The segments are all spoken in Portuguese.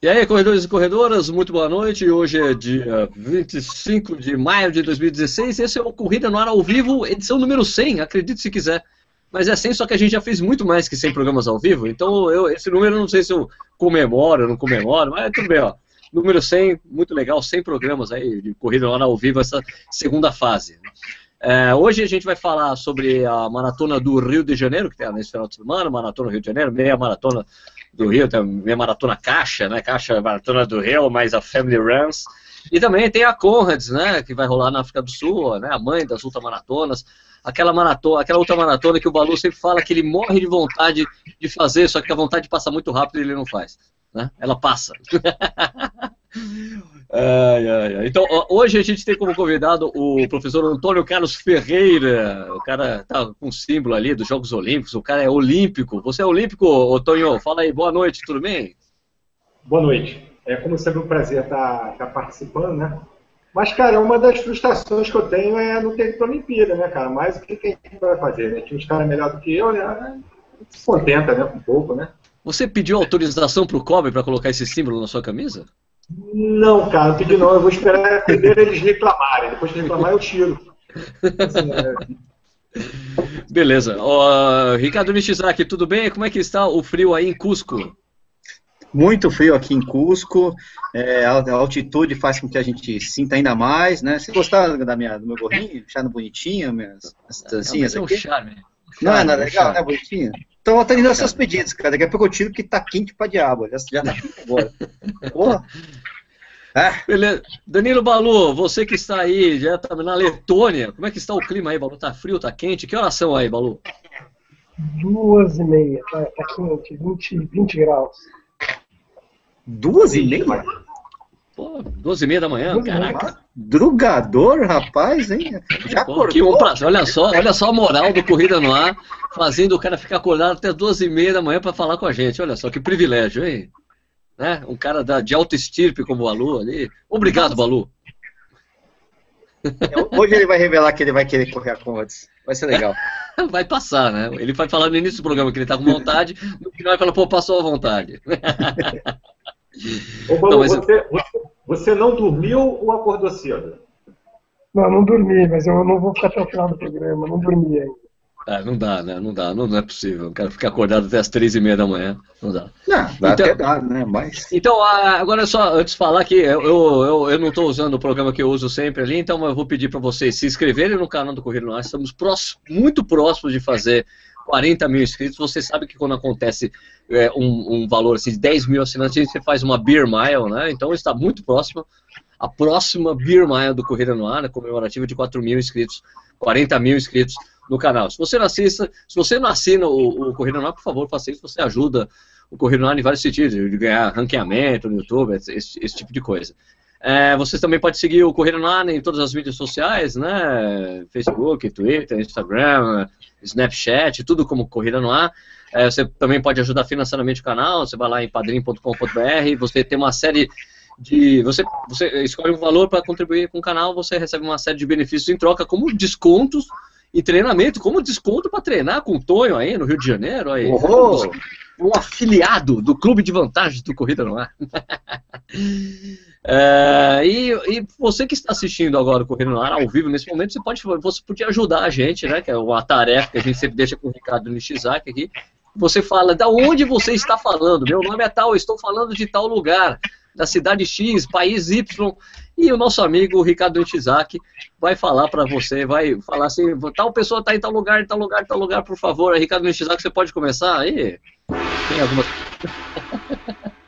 E aí, corredores e corredoras, muito boa noite. Hoje é dia 25 de maio de 2016. Esse é o Corrida no Ar ao Vivo, edição número 100, acredite se quiser. Mas é 100, só que a gente já fez muito mais que 100 programas ao vivo, então eu, esse número eu não sei se eu comemoro ou não comemoro, mas tudo bem, ó. Número 100, muito legal, 100 programas aí de Corrida no Ar ao Vivo, essa segunda fase. É, hoje a gente vai falar sobre a maratona do Rio de Janeiro, que tem nesse final de semana, maratona do Rio de Janeiro, meia maratona do Rio, tem meia maratona Caixa, né? Caixa Maratona do Rio, mais a Family Runs. E também tem a Conrads, né? Que vai rolar na África do Sul, né? A mãe das ultramaratonas. Aquela maratona, aquela ultramaratona que o Balu sempre fala que ele morre de vontade de fazer, só que a vontade passa muito rápido e ele não faz. Né? Ela passa. Ai, ai, ai. Então, hoje a gente tem como convidado o professor Antônio Carlos Ferreira. O cara tá com símbolo ali dos Jogos Olímpicos, o cara é olímpico. Você é olímpico, Antônio? Fala aí, boa noite, tudo bem? Boa noite. É como sempre um prazer estar, estar participando, né? Mas, cara, uma das frustrações que eu tenho é não ter ido Olimpíada, né, cara? Mas o que, que a gente vai fazer, né? Tinha uns caras melhor do que eu, né? Se contenta, né, com um pouco, né? Você pediu autorização para o COBE para colocar esse símbolo na sua camisa? Não, cara, não pedi não. Eu vou esperar primeiro eles reclamarem. Depois que reclamar, eu tiro. Beleza. Uh, Ricardo Nishizaki, tudo bem? Como é que está o frio aí em Cusco? Muito frio aqui em Cusco. É, a altitude faz com que a gente sinta ainda mais, né? Você gostar da minha, do meu gorrinho? Charme bonitinho, minhas trancinhas é, aqui? É um charme. Não, é nada legal, né? Bonitinho? Então atendendo essas pedidos, cara. Daqui a pouco eu tiro que tá quente pra diabo. Já, já tá quente agora. Porra. É. Beleza. Danilo Balu, você que está aí, já está na Letônia, como é que está o clima aí, Balu? Tá frio, tá quente? Que horas são aí, Balu? Duas e meia, tá, tá quente, 20, 20 graus. Duas e meia? Pô, duas e meia da manhã, caraca. Drugador, rapaz, hein? Já Pô. Olha só, olha só a moral do Corrida no Ar, fazendo o cara ficar acordado até duas e meia da manhã para falar com a gente. Olha só, que privilégio, hein? Né? Um cara da, de alta estirpe como o Balu ali. Obrigado, Balu. Hoje ele vai revelar que ele vai querer correr a Conrads. Vai ser legal. vai passar, né? Ele vai falar no início do programa que ele tá com vontade, no final ele fala, pô, passou a vontade. Ô, Balu, não, mas... você, você não dormiu ou acordou cedo? Não, não dormi, mas eu não vou ficar até o final do programa, não dormi ainda. Ah, não dá, né? Não dá, não, não é possível. O cara ficar acordado até as três e meia da manhã. Não dá. Não, dá então, até dá, né? Mas... Então, agora só, antes de falar que eu, eu, eu não estou usando o programa que eu uso sempre ali, então eu vou pedir para vocês se inscreverem no canal do Correio Nós. Estamos próximos, muito próximos de fazer 40 mil inscritos. Você sabe que quando acontece é, um, um, valor assim, de 10 mil assinantes, você faz uma Beer Mile, né? Então está muito próximo. A próxima Beer Mile do Corrida no Ar, comemorativa de 4 mil inscritos, 40 mil inscritos no canal. Se você não assista, se você não assina o, o Corrida no Ar, por favor, faça isso, você ajuda o Corrida no Ar em vários sentidos, de ganhar ranqueamento no YouTube, esse, esse tipo de coisa. É, vocês também podem seguir o no Ar em todas as mídias sociais, né? Facebook, Twitter, Instagram, Snapchat, tudo como Corrida no Ar. É, você também pode ajudar financeiramente o canal, você vai lá em padrim.com.br, você tem uma série de. Você, você escolhe um valor para contribuir com o canal, você recebe uma série de benefícios em troca, como descontos e treinamento, como desconto para treinar com o Tonho aí no Rio de Janeiro. Aí, oh. Um afiliado do Clube de Vantagens do Corrida no Ar. é, e, e, você que está assistindo agora o Corrida no Ar ao vivo nesse momento, você pode você podia ajudar a gente, né? Que é uma tarefa que a gente sempre deixa com o Ricardo Nishizaki aqui. Você fala, da onde você está falando? Meu nome é tal, eu estou falando de tal lugar da cidade X, país Y, e o nosso amigo Ricardo Ishizaki vai falar para você, vai falar assim, tal pessoa está em tal lugar, em tal lugar, em tal lugar, por favor. Ricardo Ishizaki, você pode começar aí? Tem algumas...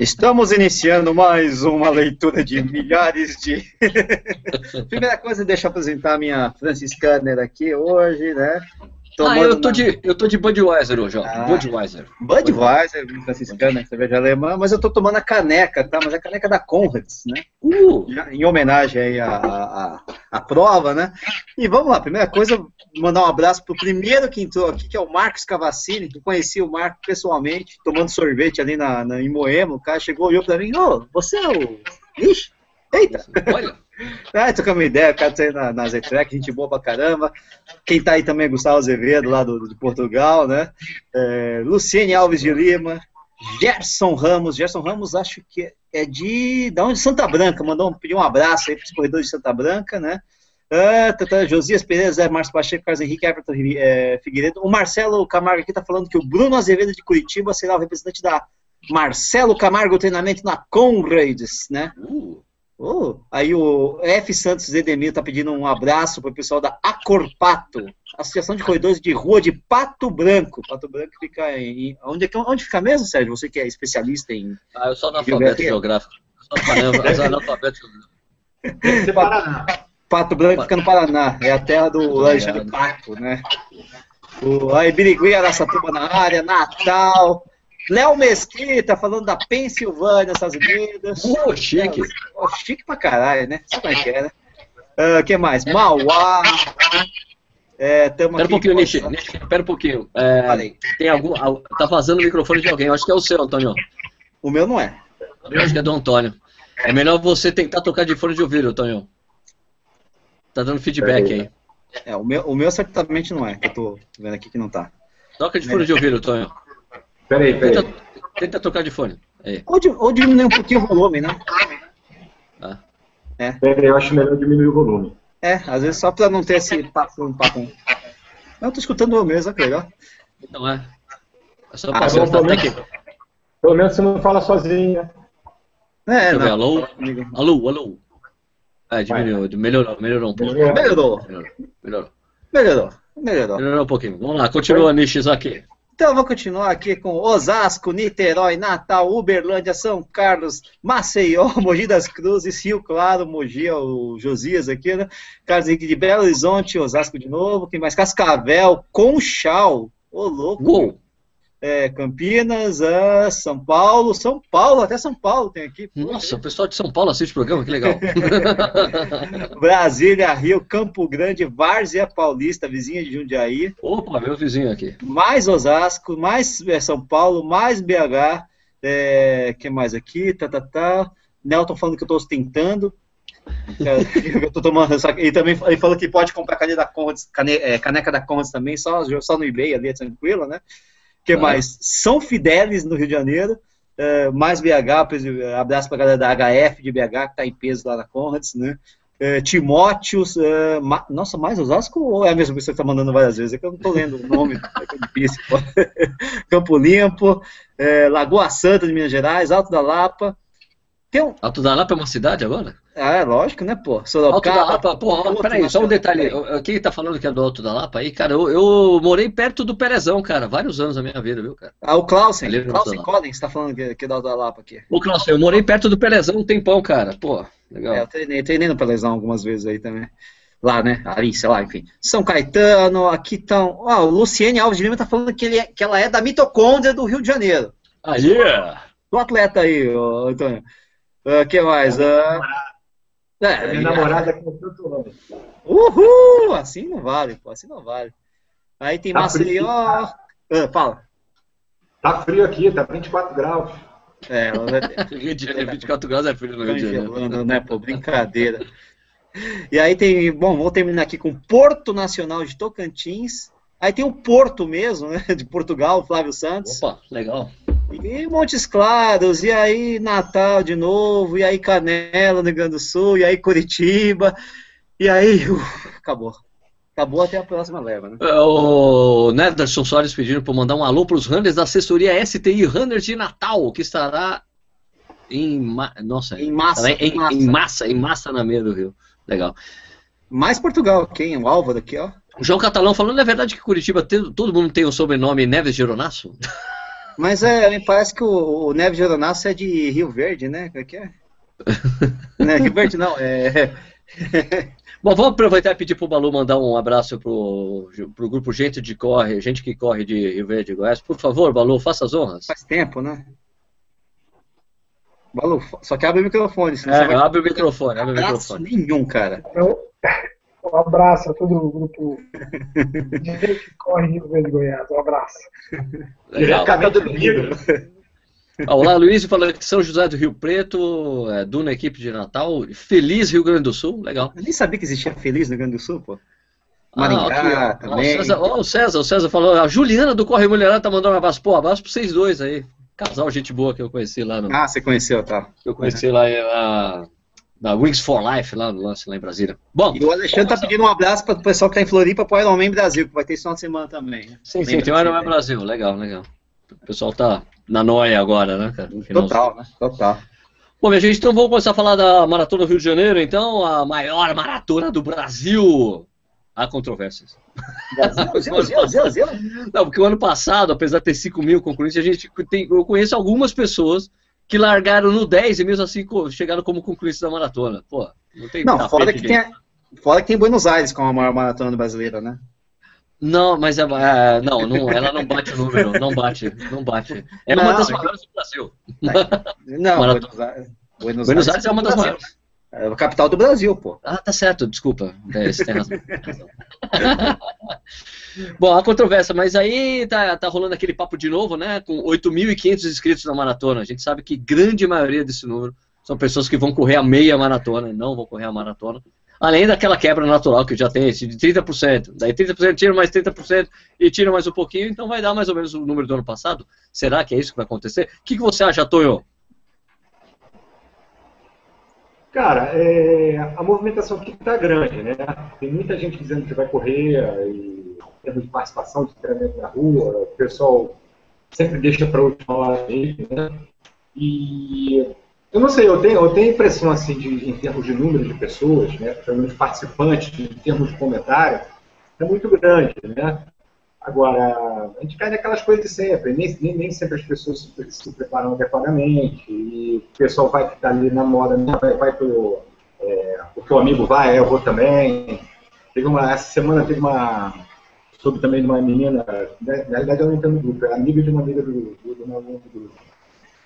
Estamos iniciando mais uma leitura de milhares de. Primeira coisa, deixa eu apresentar a minha Francis Kerner aqui hoje, né? Ah, eu tô, de, eu tô de Budweiser hoje, ó. Ah, Budweiser. Budweiser, franciscana, cerveja alemã, mas eu tô tomando a caneca, tá? Mas a caneca da Conrads, né? Uh. Em homenagem aí à, à, à, prova, né? E vamos lá, primeira coisa, mandar um abraço pro primeiro que entrou aqui, que é o Marcos Cavassini, que conheci o Marcos pessoalmente, tomando sorvete ali na, na, em Moema. O cara chegou e olhou pra mim, ô, oh, você é o. Ixi, eita! Olha! Ah, trocamos ideia, o cara tá aí na, na Z-Track, gente boa pra caramba. Quem tá aí também é Gustavo Azevedo, lá do, de Portugal, né? É, Luciene Alves de Lima, Gerson Ramos, Gerson Ramos acho que é de, da onde? Santa Branca, mandou um, um abraço aí para os corredores de Santa Branca, né? Ah, tá, tá, Josias Pereira, Zé Márcio Pacheco, Carlos Henrique, Everton é, Figueiredo. O Marcelo Camargo aqui está falando que o Bruno Azevedo de Curitiba será o representante da Marcelo Camargo Treinamento na Conrads, né? Uh, Oh, aí o F. Santos Edemir está pedindo um abraço para o pessoal da Acorpato, Associação de Corredores de Rua de Pato Branco. Pato Branco fica em. Onde, é que- onde fica mesmo, Sérgio? Você que é especialista em. ah, eu sou analfabeto geográfico. Sou analfabeto- geográfico. Paraná. Pato Branco fica no Paraná, é a terra do Obrigado. Alexandre Pato, né? O, aí Birigui, Araçatuba na área, Natal. Léo Mesquita falando da Pensilvânia, Estados Unidos. Uh, chique. Ó, chique pra caralho, né? Sabe como é que é, né? O que mais? Mauá. É, tamo Pera um aqui pouquinho, com- Nishi. Nishi, Pera um pouquinho. É, tem algum. al- Tá vazando o microfone de alguém. Eu acho que é o seu, Antônio. O meu não é. Eu acho que é do Antônio. É melhor você tentar tocar de fone de ouvido, Antônio. Tá dando feedback aí. É, o meu, o meu certamente não é, eu tô vendo aqui que não tá. Toca de fone de ouvido, Antônio. Peraí, Tenta, peraí. tenta tocar de fone. Aí. Ou, di- ou diminuir um pouquinho o volume, né? Tá. Peraí, eu acho melhor diminuir o volume. É, às vezes só pra não ter esse papo, um papo. Não, eu tô escutando eu mesmo, que legal. Então é. É só Ah, bom, pelo menos-. Pelo menos você não fala sozinho, né? É, eu ver, não. alô? Alô, alô. É, diminuiu, melhorou, melhorou um pouco. Melhorou. Melhorou, Melhorou, melhorou. melhorou, melhorou. Um pouquinho. Vamos lá, continua, Nichis aqui. Então, vou continuar aqui com Osasco, Niterói, Natal, Uberlândia, São Carlos, Maceió, Mogi das Cruzes, Rio Claro, Mogi, é o Josias aqui, né? Carlos Henrique de Belo Horizonte, Osasco de novo, quem mais? Cascavel, Conchal, ô louco, Gol! É, Campinas, ah, São Paulo, São Paulo, até São Paulo tem aqui. Nossa, o pessoal de São Paulo assiste o programa, que legal. Brasília, Rio, Campo Grande, Várzea Paulista, vizinha de Jundiaí, Opa, meu vizinho aqui. mais Osasco, mais é, São Paulo, mais BH, é, que mais aqui, tá, tá, tá. Nelton falando que eu tô ostentando. É, eu tô tomando, ele também ele falou que pode comprar caneca da cane, é, caneca da Conrads também, só, só no eBay ali, é tranquilo, né? Que Ah. mais? São Fidélis, no Rio de Janeiro, é, mais BH, presi- abraço pra galera da HF de BH, que tá em peso lá na Conrads, né? É, Timóteos, é, ma- nossa, mais Osasco ou é a mesma pessoa que tá mandando várias vezes? É que eu não tô lendo o nome, é é difícil. Campo Limpo, Lagoa Santa de Minas Gerais, Alto da Lapa. Tem um, Alto da Lapa é uma cidade agora? ah, é lógico, né, pô? Alto da Sorocaba. Lapa, porra, peraí, só um detalhe. Quem tá falando que é do Alto da Lapa aí, cara, eu, eu morei perto do Perezão, cara, vários anos da minha vida, viu, cara? Ah, o Clausen, no Clausen Collins tá falando que, que é do Alto da Lapa aqui. Ô, Cláudio, eu morei perto do Perezão um tempão, cara. Pô, legal. É, eu treinei, treinei no Pelezão algumas vezes aí também. Lá, né? Ali, sei lá, enfim. São Caetano, aqui estão. Ó, o Luciene Alves de Lima tá falando que, ele é- que ela é da mitocôndria do Rio de Janeiro. Aí! Do atleta aí, ô, Antônio. O que mais? Ah, É é, minha namorada com tanto nome. Uhul! Assim não vale, pô, assim não vale. Aí tem Tá Maceió. Ah, fala. Tá frio aqui, tá 24 graus. É, ela vai- Rio de Janeiro, 24 graus é frio no Rio de Janeiro. Né, pô? Brincadeira. E aí tem, bom, vou terminar aqui com Porto Nacional de Tocantins. Aí tem o Porto mesmo, né, de Portugal, Flávio Santos. Opa, legal. E Montes Claros, e aí Natal de novo, e aí Canela, no Rio Grande do Sul, e aí Curitiba. E aí, uf, acabou. Acabou até a próxima leva, né? É, O Nederson Soares pedindo para mandar um alô para os runners da assessoria STI Runners de Natal, que estará em. ma- Nossa, Em massa, estará em, massa. em massa, em massa na meia do Rio. Legal. Mais Portugal, quem? O Álvaro aqui, ó. O João Catalão falando, é verdade que Curitiba todo mundo tem o sobrenome Neves Geronasso? Mas é, me parece que o, o Neves Geronasso é de Rio Verde, né? Como é que é? não é Rio Verde, não. É... Bom, vamos aproveitar e pedir pro Balu mandar um abraço pro, pro grupo Gente de Corre, gente que corre de Rio Verde e Goiás. Por favor, Balu, faça as honras. Faz tempo, né? Balu, só que abre o microfone, senão É, você vai abre o microfone, abre o abraço microfone. nenhum, cara. Um abraço a todo o grupo de gente que corre Rio Verde Goiás. Um abraço. Legal. Diretamente do Rio. Ah, Olá, Luiz, falando que São José do Rio Preto, é, Duna equipe de Natal, feliz Rio Grande do Sul, legal. Eu nem sabia que existia Feliz no Rio Grande do Sul, pô. Ah, Maringá ó. Ó, também. o César, ó, o César, o César falou, a Juliana do Corre Mulherada tá mandando um abraço. Pô, abraço pra vocês dois aí. Casal gente boa que eu conheci lá no. Ah, você conheceu, tá. Que eu conheci lá na, na Wings for Life, lá no lance lá em Brasília. Bom. E o Alexandre tá pedindo um abraço para o pessoal que tá em Floripa pro Ironman Brasil, que vai ter esse final de semana também. Né? Sim, sim, tem o Ironman Brasil, legal, legal. O pessoal tá na noia agora, né, cara? Total, né? Total. Bom, minha gente, então vamos começar a falar da Maratona do Rio de Janeiro, então, a maior maratona do Brasil. Há controvérsias. Brasil, Brasil, Brasil, Não, porque o ano passado, apesar de ter 5 mil concorrentes, a gente tem, eu conheço algumas pessoas que largaram no 10 e mesmo assim chegaram como concluintes da maratona. Pô, não tem Não, fora que, tem, fora que tem Buenos Aires como a maior maratona brasileira, né? Não, mas é, é, não, não, ela não bate o número, não bate, não bate. É não, uma das maiores do Brasil. Não, Buenos Aires, Buenos Aires é uma das maiores. É a capital do Brasil, pô. Ah, tá certo, desculpa. É, você tem razão. Bom, a controvérsia, mas aí tá, tá rolando aquele papo de novo, né? Com 8.500 inscritos na maratona. A gente sabe que grande maioria desse número são pessoas que vão correr a meia maratona, não vão correr a maratona. Além daquela quebra natural que já tem, de 30%. Daí 30% tira mais 30% e tira mais um pouquinho, então vai dar mais ou menos o número do ano passado. Será que é isso que vai acontecer? O que, que você acha, Tonho? Cara, é, a movimentação aqui está grande, né? Tem muita gente dizendo que vai correr, e de participação de treinamento na rua, o pessoal sempre deixa para última hora mesmo, né? E eu não sei, eu tenho, eu tenho impressão, assim, de, em termos de número de pessoas, né? Pelo menos participantes, em termos de comentário, é muito grande, né? Agora, a gente cai naquelas coisas de sempre, nem, nem, nem sempre as pessoas se, se, preparam adequadamente, e o pessoal vai ficar ali na moda, né? vai, vai pro, é, porque o amigo vai, eu vou também. Teve uma, essa semana teve uma, soube também de uma menina, né, na realidade eu não entendo do grupo, é amiga de uma amiga do, do, do meu grupo,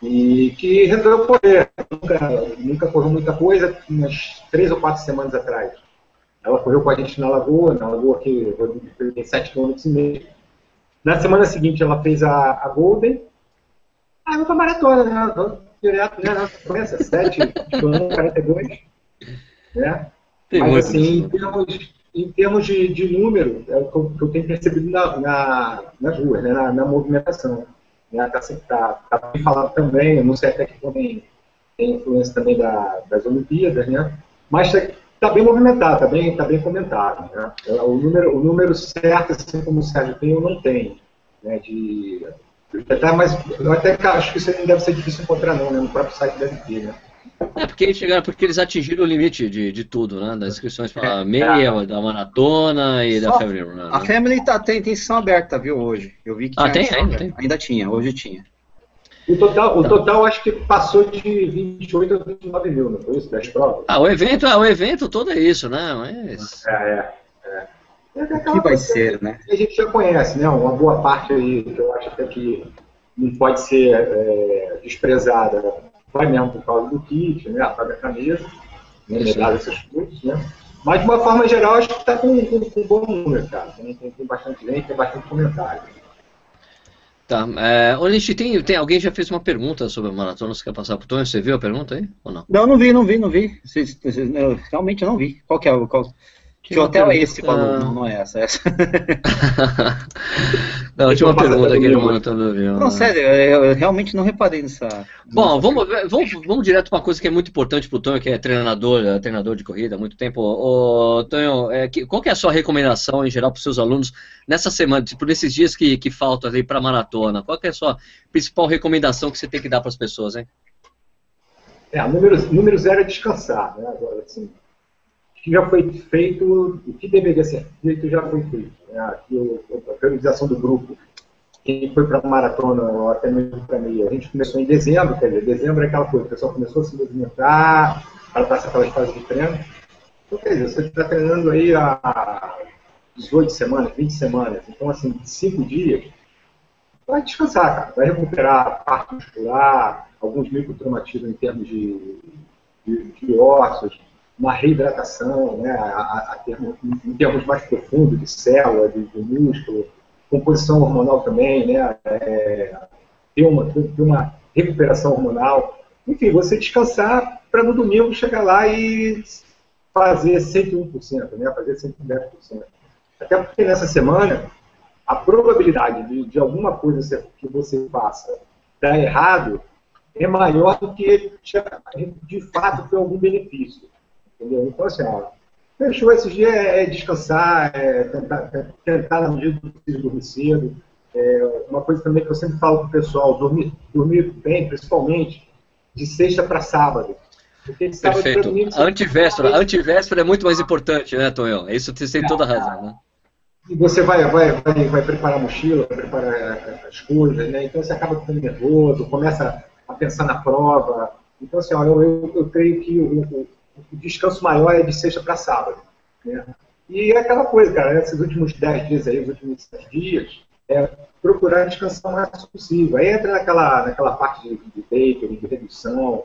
e que resolveu correr, nunca, nunca correu muita coisa, umas três ou quatro semanas atrás. Ela correu com a gente na Lagoa, na Lagoa que tem 7 km e meio. Na semana seguinte ela fez a, a Golden. Ah, vamos pra maratona, né? Vamos direto, né? Começa 7 km, 42. Né? Mas assim, em termos, em termos de, de número, é o que eu, que eu tenho percebido na, na, nas ruas, né? na, na movimentação. Né? Tá, tá, tá bem falado também, eu não sei até que tem, tem influência também da, das Olimpíadas, né? Mas está bem movimentado, está bem, tá bem comentado. Né? O, número, o número certo, assim como o Sérgio tem, eu não tenho. Né, de, até, mas eu até acho que isso não deve ser difícil encontrar, não, né? no próprio site deve ter. Né? É, porque eles chegaram, porque eles atingiram o limite de, de tudo, né? Das inscrições para é, meia, é. da maratona e Só da Family Run. Né? A Family tá, tem, tem sessão aberta, viu, hoje. Eu vi que ah, tem, ainda, tem. ainda tinha, hoje tinha. O total, o total acho que passou de 28 a 29 mil, não foi isso? Das provas? Ah, o evento, ah, o evento todo é isso, né? Mas... É, é. é. é o que vai ser, né? a gente já conhece, né? Uma boa parte aí, que eu acho até que não pode ser é, desprezada, vai mesmo por causa do kit, né? A própria camisa, né? medalha, essas coisas, né? Mas de uma forma geral, acho que está com, com, com, um bom número, cara. Tem, tem, tem bastante gente, tem bastante comentário. Tá. É, tem, tem alguém já fez uma pergunta sobre a maratona? Você quer passar para o Tony? Você viu a pergunta aí ou não? Não, não vi, não vi, não vi. Eu, realmente não vi. Qual que é o. Qual... Que hotel é esse? Falou? Não, não é essa. É essa. não, tinha uma pergunta aqui no monitor do avião. Não, né? sério, eu realmente não reparei nessa. Bom, vamos, vamos, vamos direto para uma coisa que é muito importante para o Tonho, que é treinador, é treinador de corrida há muito tempo. Ô, Tonho, é, que, qual que é a sua recomendação em geral para os seus alunos nessa semana, tipo, nesses dias que, que faltam ali para a maratona? Qual que é a sua principal recomendação que você tem que dar para as pessoas, hein? É, número, número zero é descansar, né? Agora, assim, que já foi feito, o que deveria ser feito já foi feito. Né? Aqui, a priorização do grupo, quem foi para a maratona ou até mesmo para meia, a gente começou em dezembro, quer dizer, dezembro é aquela coisa, o pessoal começou a se movimentar, para passar aquelas fases de treino. Então, quer dizer, você está treinando aí há 18 semanas, 20 semanas, então, assim, 5 dias, vai descansar, cara, vai recuperar a parte muscular, alguns microtraumatismos em termos de, de, de ossos, uma reidratação, né, a, a, a termo, em termos mais profundos, de célula, de, de músculo, composição hormonal também, né, é, ter, uma, ter uma recuperação hormonal. Enfim, você descansar para no domingo chegar lá e fazer 101%, né, fazer 110%. Até porque nessa semana, a probabilidade de, de alguma coisa que você faça dar errado é maior do que de fato ter algum benefício. Entendeu? Então, assim, ó, fechou esses dias é, é descansar, é tentar, é tentar na medida do possível dormir cedo. É uma coisa também que eu sempre falo para o pessoal, dormir, dormir bem, principalmente de sexta para sábado. Perfeito. a antivéspera, a antivéspera é muito mais importante, né, Tonhão? Isso você tem toda a razão, né? E você vai, vai, vai, vai preparar a mochila, vai preparar as coisas, né? Então você acaba ficando nervoso, começa a pensar na prova. Então, assim, ó, eu, eu, eu creio que o, o, descanso maior é de sexta para sábado. Né? E é aquela coisa, cara, esses últimos 10 dias aí, os últimos 7 dias, é procurar descansar o mais possível. Aí entra naquela, naquela parte de, de de redução,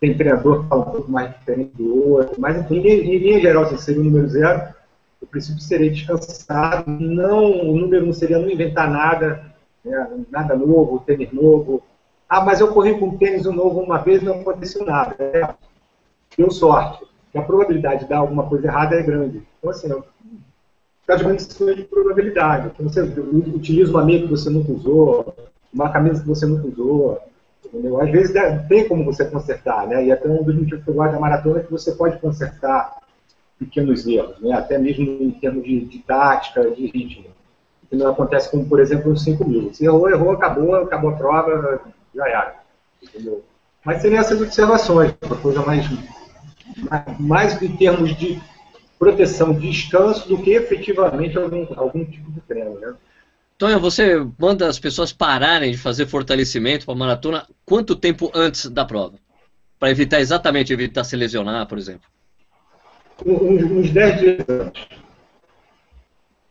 tem treinador que fala um pouco mais diferente do outro, mas enfim, em linha geral, se seria o número zero, o princípio seria descansado, não, o número não seria não inventar nada, né, nada novo, tênis novo. Ah, mas eu corri com tênis novo uma vez e não aconteceu nada. É, deu sorte. A probabilidade de dar alguma coisa errada é grande. Então, assim, está de uma de probabilidade. Então, você utiliza uma meia que você nunca usou, uma camisa que você nunca usou, Entendeu? Às vezes tem como você consertar, né? E até um dos motivos que eu gosto da maratona é que você pode consertar pequenos erros, né? Até mesmo em termos de, de tática, de ritmo. Que não acontece como, por exemplo, nos 5 mil. Se errou, errou, acabou, acabou a prova, já era. Entendeu? Mas seriam essas observações, uma coisa mais, mais, em termos de proteção, descanso, do que efetivamente algum, algum tipo de treino, né? Tonho, você manda as pessoas pararem de fazer fortalecimento para maratona quanto tempo antes da prova? Para evitar exatamente evitar se lesionar, por exemplo. Uns 10 dias antes.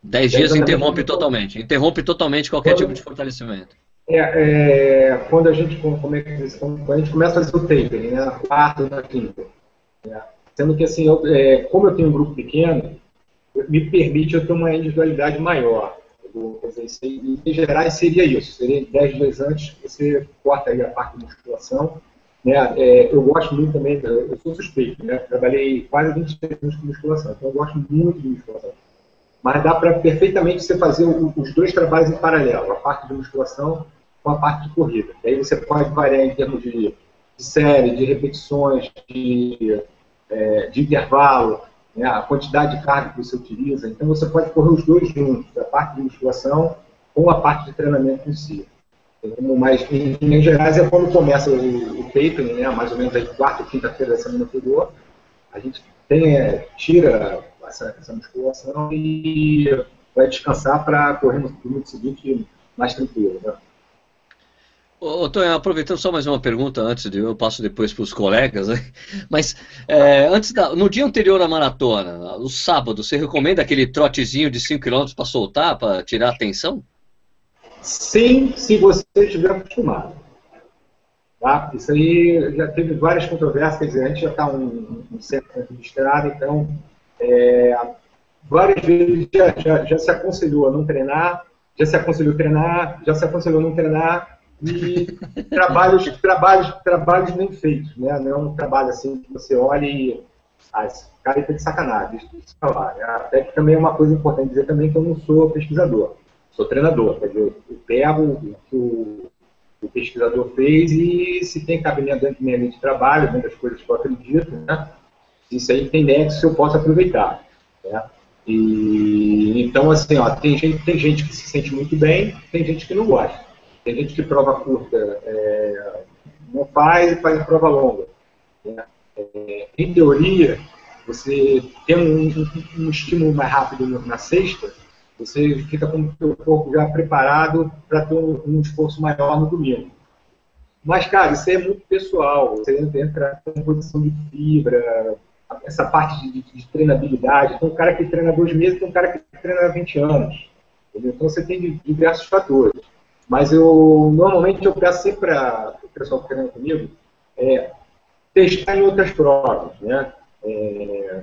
10 dias interrompe totalmente. Interrompe totalmente qualquer quando, tipo de fortalecimento. É, é, quando a gente como é que diz, quando a gente começa a fazer o tapering, né, na quarta ou na quinta. Né, sendo que assim, eu, é, como eu tenho um grupo pequeno, me permite eu ter uma individualidade maior. Em geral seria isso, seria 10 dias antes, você corta aí a parte de musculação. Né? É, eu gosto muito também, eu sou suspeito, né? trabalhei quase 20 anos com musculação, então eu gosto muito de musculação. Mas dá para perfeitamente você fazer os dois trabalhos em paralelo, a parte de musculação com a parte de corrida. E aí você pode variar em termos de, de série, de repetições, de, é, de intervalo né, a quantidade de carga que você utiliza. Então, você pode correr os dois juntos, a parte de musculação com a parte de treinamento em si. Então, mas, em linhas gerais, é quando começa o, o né, mais ou menos a quarta ou quinta-feira da semana anterior, a gente tem, é, tira essa, essa, musculação e vai descansar para correr no domingo seguinte mais tranquilo. Né? Ô, aproveitando só mais uma pergunta antes de eu passo depois para os colegas, né? mas é, antes da, no dia anterior à maratona, no sábado, você recomenda aquele trotezinho de 5 km para soltar, para tirar a tensão? Sim, se você estiver acostumado. Tá? Isso aí já teve várias controvérsias, quer dizer, a gente já está um, um centro registrado, então é, várias vezes já, já, já se aconselhou a não treinar, já se aconselhou a treinar, já se aconselhou a não treinar, e trabalhos, trabalhos, trabalhos bem feitos, né? Não é um trabalho assim que você olha e ah, esse cara tá de sacanagem, eu falar. Né? Até que também é uma coisa importante dizer também que eu não sou pesquisador, sou treinador, quer dizer, eu pego o que o, o pesquisador fez e se tem cabimento dentro da minha linha de trabalho, dentro das coisas que eu acredito, né? Isso aí tem nexo eu posso aproveitar. Né? E, então, assim, ó, tem gente, tem gente que se sente muito bem, tem gente que não gosta. Tem gente que prova curta é, não faz e faz prova longa. Né? É, em teoria, você tem um, um, um, estímulo mais rápido na sexta, você fica com o seu corpo já preparado para ter um, um, esforço maior no domingo. Mas, cara, isso é muito pessoal. Você entra com posição de fibra, essa parte de, de, treinabilidade. Tem um cara que treina dois meses, tem um cara que treina 20 anos. Entendeu? Então, você tem diversos fatores. Mas eu normalmente eu peço sempre para o pessoal que treina comigo é, testar em outras provas. Né? É,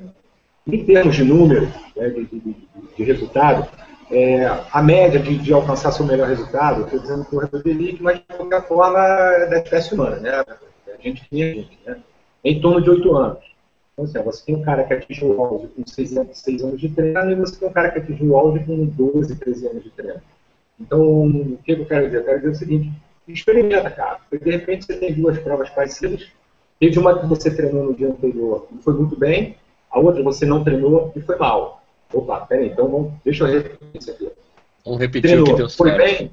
em termos de número, né, de, de, de, resultado, é, a média de, de, alcançar seu melhor resultado, estou dizendo corredor de elite, mas de qualquer forma é da espécie humana, né? A gente tem a gente, né? Em torno de 8 anos. Então, assim, você tem um cara que atingiu o auge com 6 anos, 6 anos de treino e você tem um cara que atingiu o auge com 12, 13 anos de treino. Então, o que eu quero dizer? Eu quero dizer o seguinte, experimenta, cara. Porque de repente você tem duas provas parecidas. Teve uma que você treinou no dia anterior e foi muito bem, a outra você não treinou e foi mal. Opa, peraí, então vamos, deixa eu repetir isso aqui. Vamos repetir treinou, o que deu certo. Foi bem?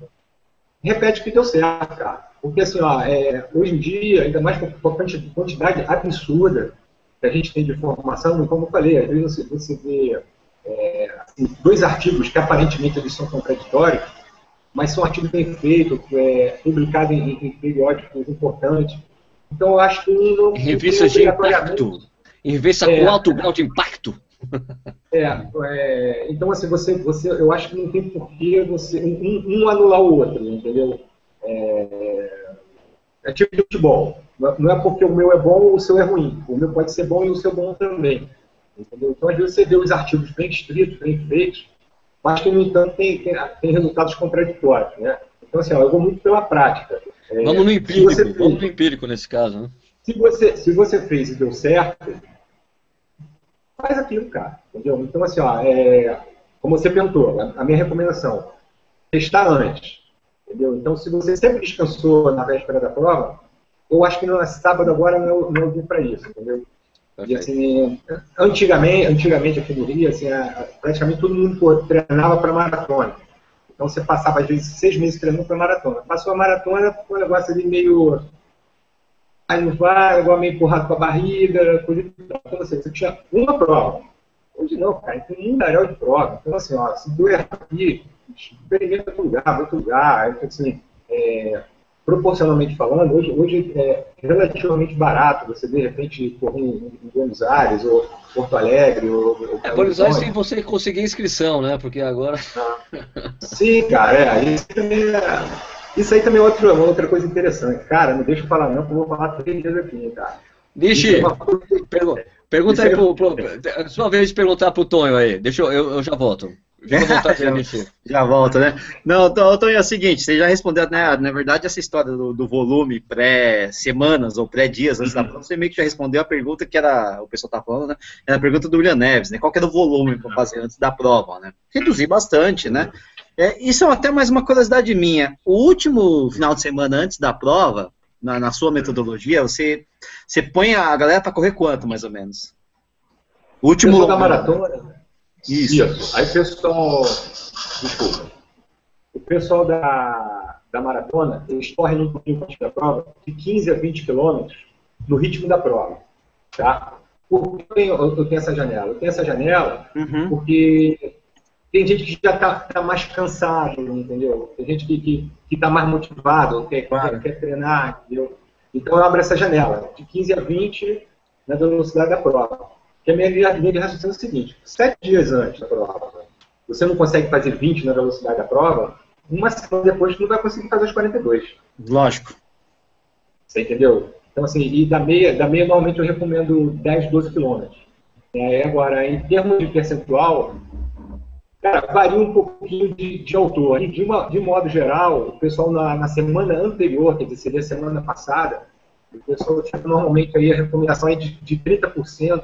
Repete o que deu certo, cara. Porque assim, ó, é, hoje em dia, ainda mais com a quantidade absurda que a gente tem de informação, como eu falei, às vezes você, você vê é, assim, dois artigos que aparentemente eles são contraditórios, mas são artigos bem feitos, é, publicados em, em, periódicos importantes. Então eu acho que não. Revistas de impacto. Em revista é, com alto grau de impacto. É, é, então assim, você, você, eu acho que não tem porquê você um, um anular o outro, entendeu? É, é tipo de futebol. Não é porque o meu é bom ou o seu é ruim. O meu pode ser bom e o seu bom também. Entendeu? Então, às vezes, você vê os artigos bem escritos, bem feitos, mas que, no entanto, tem, tem, tem resultados contraditórios. Né? Então, assim, ó, eu vou muito pela prática. É, vamos no empírico, fez, vamos no empírico nesse caso. Né? Se, você, se você fez e deu certo, faz aquilo, cara. Entendeu? Então, assim, ó, é, como você perguntou, a minha recomendação, testar antes. Entendeu? Então, se você sempre descansou na véspera da prova, eu acho que no sábado agora não é, não é o dia para isso, entendeu? E, assim, antigamente, antigamente aqui no Rio, assim, praticamente todo mundo treinava para maratona. Então você passava às vezes seis meses treinando para maratona. Passou a maratona, ficou um negócio ali meio. Aí não vai, igual meio empurrado com a barriga, coisa então, assim, você tinha uma prova. Hoje não, cara, tem um milharal de prova. Então, assim, ó, se doer aqui, experimenta outro lugar, outro lugar. Então, assim, é, proporcionalmente falando, hoje, hoje é relativamente barato você, de repente, correr em, em Buenos Aires ou Porto Alegre. Ou, ou é, Buenos Aires sem você conseguir inscrição, né? Porque agora. Ah. Sim, cara, é. Isso, também é, isso aí também é outra, outra coisa interessante. Cara, não deixa eu falar não, que eu vou falar três dias aqui, cara. Nishi, é pergunta, pergunta aí pro, pro, Sua vez de perguntar pro Tonho aí. Deixa eu, eu, eu já volto. já, já volta, né? Não, Tonho, é o seguinte, você já respondeu, né? Na verdade, essa história do, do volume pré-semanas ou pré-dias antes uhum. da prova, você meio que já respondeu a pergunta que era, o pessoal tá falando, né? Era a pergunta do William Neves, né? Qual que era o volume para fazer antes da prova, né? Reduzir bastante, né? É, isso é até mais uma curiosidade minha. O último final de semana antes da prova, na, na sua metodologia, você, você põe a galera para correr quanto, mais ou menos? O último. da maratona isso. Isso. Aí o pessoal. Desculpa. O pessoal da, da maratona, eles correm no pouquinho da prova de 15 a 20 quilômetros no ritmo da prova. Tá? Por que eu, eu tenho essa janela? Eu tenho essa janela uhum. porque tem gente que já está tá mais cansado, entendeu? Tem gente que está mais motivado, quer, claro. quer treinar, entendeu? Então eu abro essa janela, de 15 a 20 na velocidade da prova. Que a minha linha de raciocínio é o seguinte: sete dias antes da prova, você não consegue fazer 20 na velocidade da prova, uma semana depois você não vai conseguir fazer os 42. Lógico. Você entendeu? Então, assim, e da meia, da meia normalmente eu recomendo 10, 12 quilômetros. É, agora, em termos de percentual, cara, varia um pouquinho de, de autor. E de, uma, de modo geral, o pessoal na, na semana anterior, quer dizer, seria semana passada, o pessoal tinha normalmente aí a recomendação é de, de 30%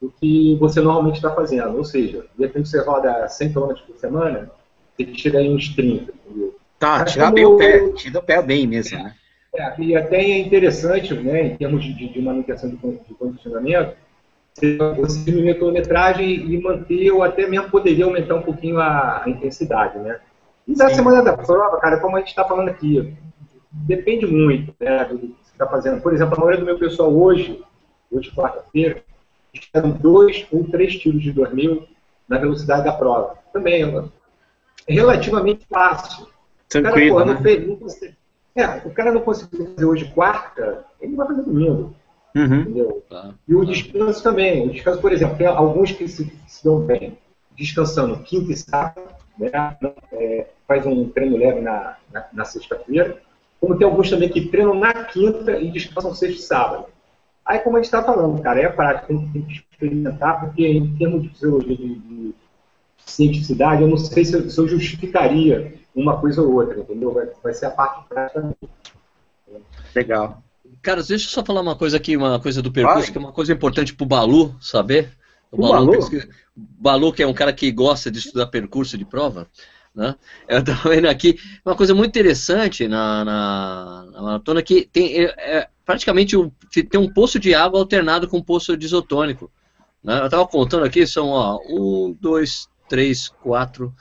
do que você normalmente está fazendo. Ou seja, de repente você roda 100 km por semana, você chega em uns 30. Entendeu? Tá, tira bem o pé, tira o pé bem mesmo, né? É, e até é interessante, né, em termos de, de manutenção de, de condicionamento, você diminuir a quilometragem e manter, ou até mesmo poderia aumentar um pouquinho a, a intensidade, né? E da Sim. semana da prova, cara, como a gente está falando aqui, depende muito né, do que você está fazendo. Por exemplo, a maioria do meu pessoal hoje, hoje quarta-feira, eram dois ou três tiros de 2000 na velocidade da prova. Também é relativamente fácil. Tranquilo, o cara, né? não fez, não consegue, é, o cara não conseguiu fazer hoje quarta, ele vai fazer domingo. Uhum. Entendeu? Tá. E o descanso também. O descanso, por exemplo, tem alguns que se, se dão bem descansando quinta e sábado, né? É, faz um treino leve na, na, na sexta-feira. Como tem alguns também que treinam na quinta e descansam sexta e sábado. Aí, como a gente está falando, cara, é prática, tem, tem, que experimentar, porque em termos de fisiologia de, de cientificidade, eu não sei se eu, se eu, justificaria uma coisa ou outra, entendeu? Vai, vai ser a parte prática. Legal. Cara, deixa eu só falar uma coisa aqui, uma coisa do percurso, Vai. que é uma coisa importante para o Balu saber. O, o Balu, Balu? Balu, que é um cara que gosta de estudar percurso de prova. Né? Eu estou vendo aqui uma coisa muito interessante na, na, na maratona que tem é, é, praticamente um, tem um poço de água alternado com um poço de isotônico. Né? Eu estava contando aqui, são ó, um, dois, três, quatro,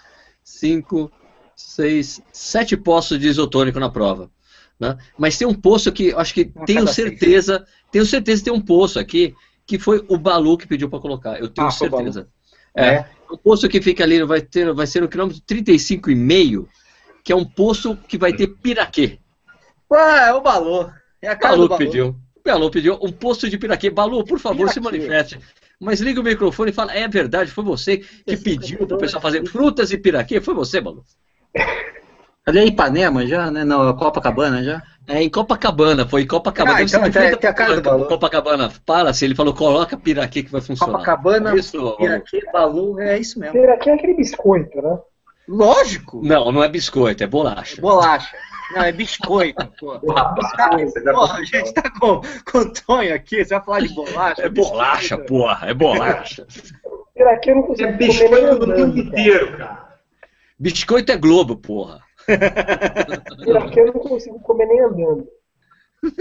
cinco, seis, sete poços de isotônico na prova. Né? Mas tem um poço que acho que tenho certeza, seis. tenho certeza que tem um poço aqui que foi o Balu que pediu para colocar. Eu tenho ah, certeza. É, é. O poço que fica ali vai, ter, vai ser no quilômetro 35,5, que é um poço que vai ter piraquê. Ué, é o Balu. É a cara Balu, Balu. pediu. O Balu pediu um poço de piraquê. Balu, por favor, piraquê. se manifeste. Mas liga o microfone e fala, é verdade, foi você que pediu para o pessoal fazer frutas e piraquê? Foi você, Balu? Ali é Ipanema já, né? Não, Copacabana já. É, em Copacabana, foi em Copacabana. Ah, então, tem, tem a cara do Balu. Copacabana, para se ele falou, coloca piraquê que vai funcionar. Copacabana, isso, piraquê, Balu, é isso mesmo. Piraquê é aquele biscoito, né? Lógico. Não, não é biscoito, é bolacha. Bolacha. Não, é biscoito, pô. Porra, porra, a gente tá com, com o Tonho aqui, você vai falar de bolacha. É bolacha, porra, é bolacha. Piraquê eu não consigo é biscoito do mundo inteiro, cara. Biscoito é Globo, porra. Piraquê eu não consigo comer nem andando.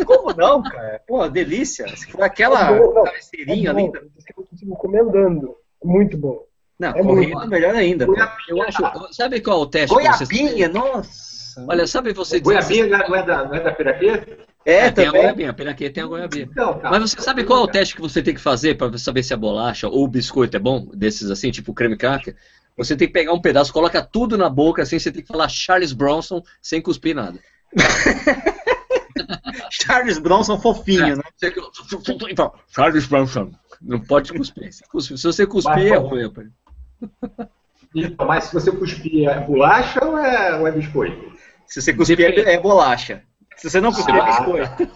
Como não, cara? Pô, delícia. Se for aquela é travesseirinha é ali. Eu não consigo comer andando. Muito bom. Não, é correndo muito... melhor ainda. Eu acho. Sabe qual é o teste? Goiabinha, nossa. Olha, sabe você. Goiabinha não é da, não é da piraquê? É, é tem também. a goiabinha, a piraquê tem a goiabinha. Então, Mas você sabe qual é o teste que você tem que fazer para saber se a bolacha ou o biscoito é bom? Desses assim, tipo creme cracker? Você tem que pegar um pedaço, coloca tudo na boca, assim, você tem que falar Charles Bronson sem cuspir nada. Charles Bronson fofinho, é, né? Charles Bronson. Não pode cuspir. Se, você cuspir, é ruim. Então, mas se você cuspir, é bolacha ou é, ou é biscoito? Se você cuspir, é, é bolacha. Se você não cuspir, é ah, é biscoito.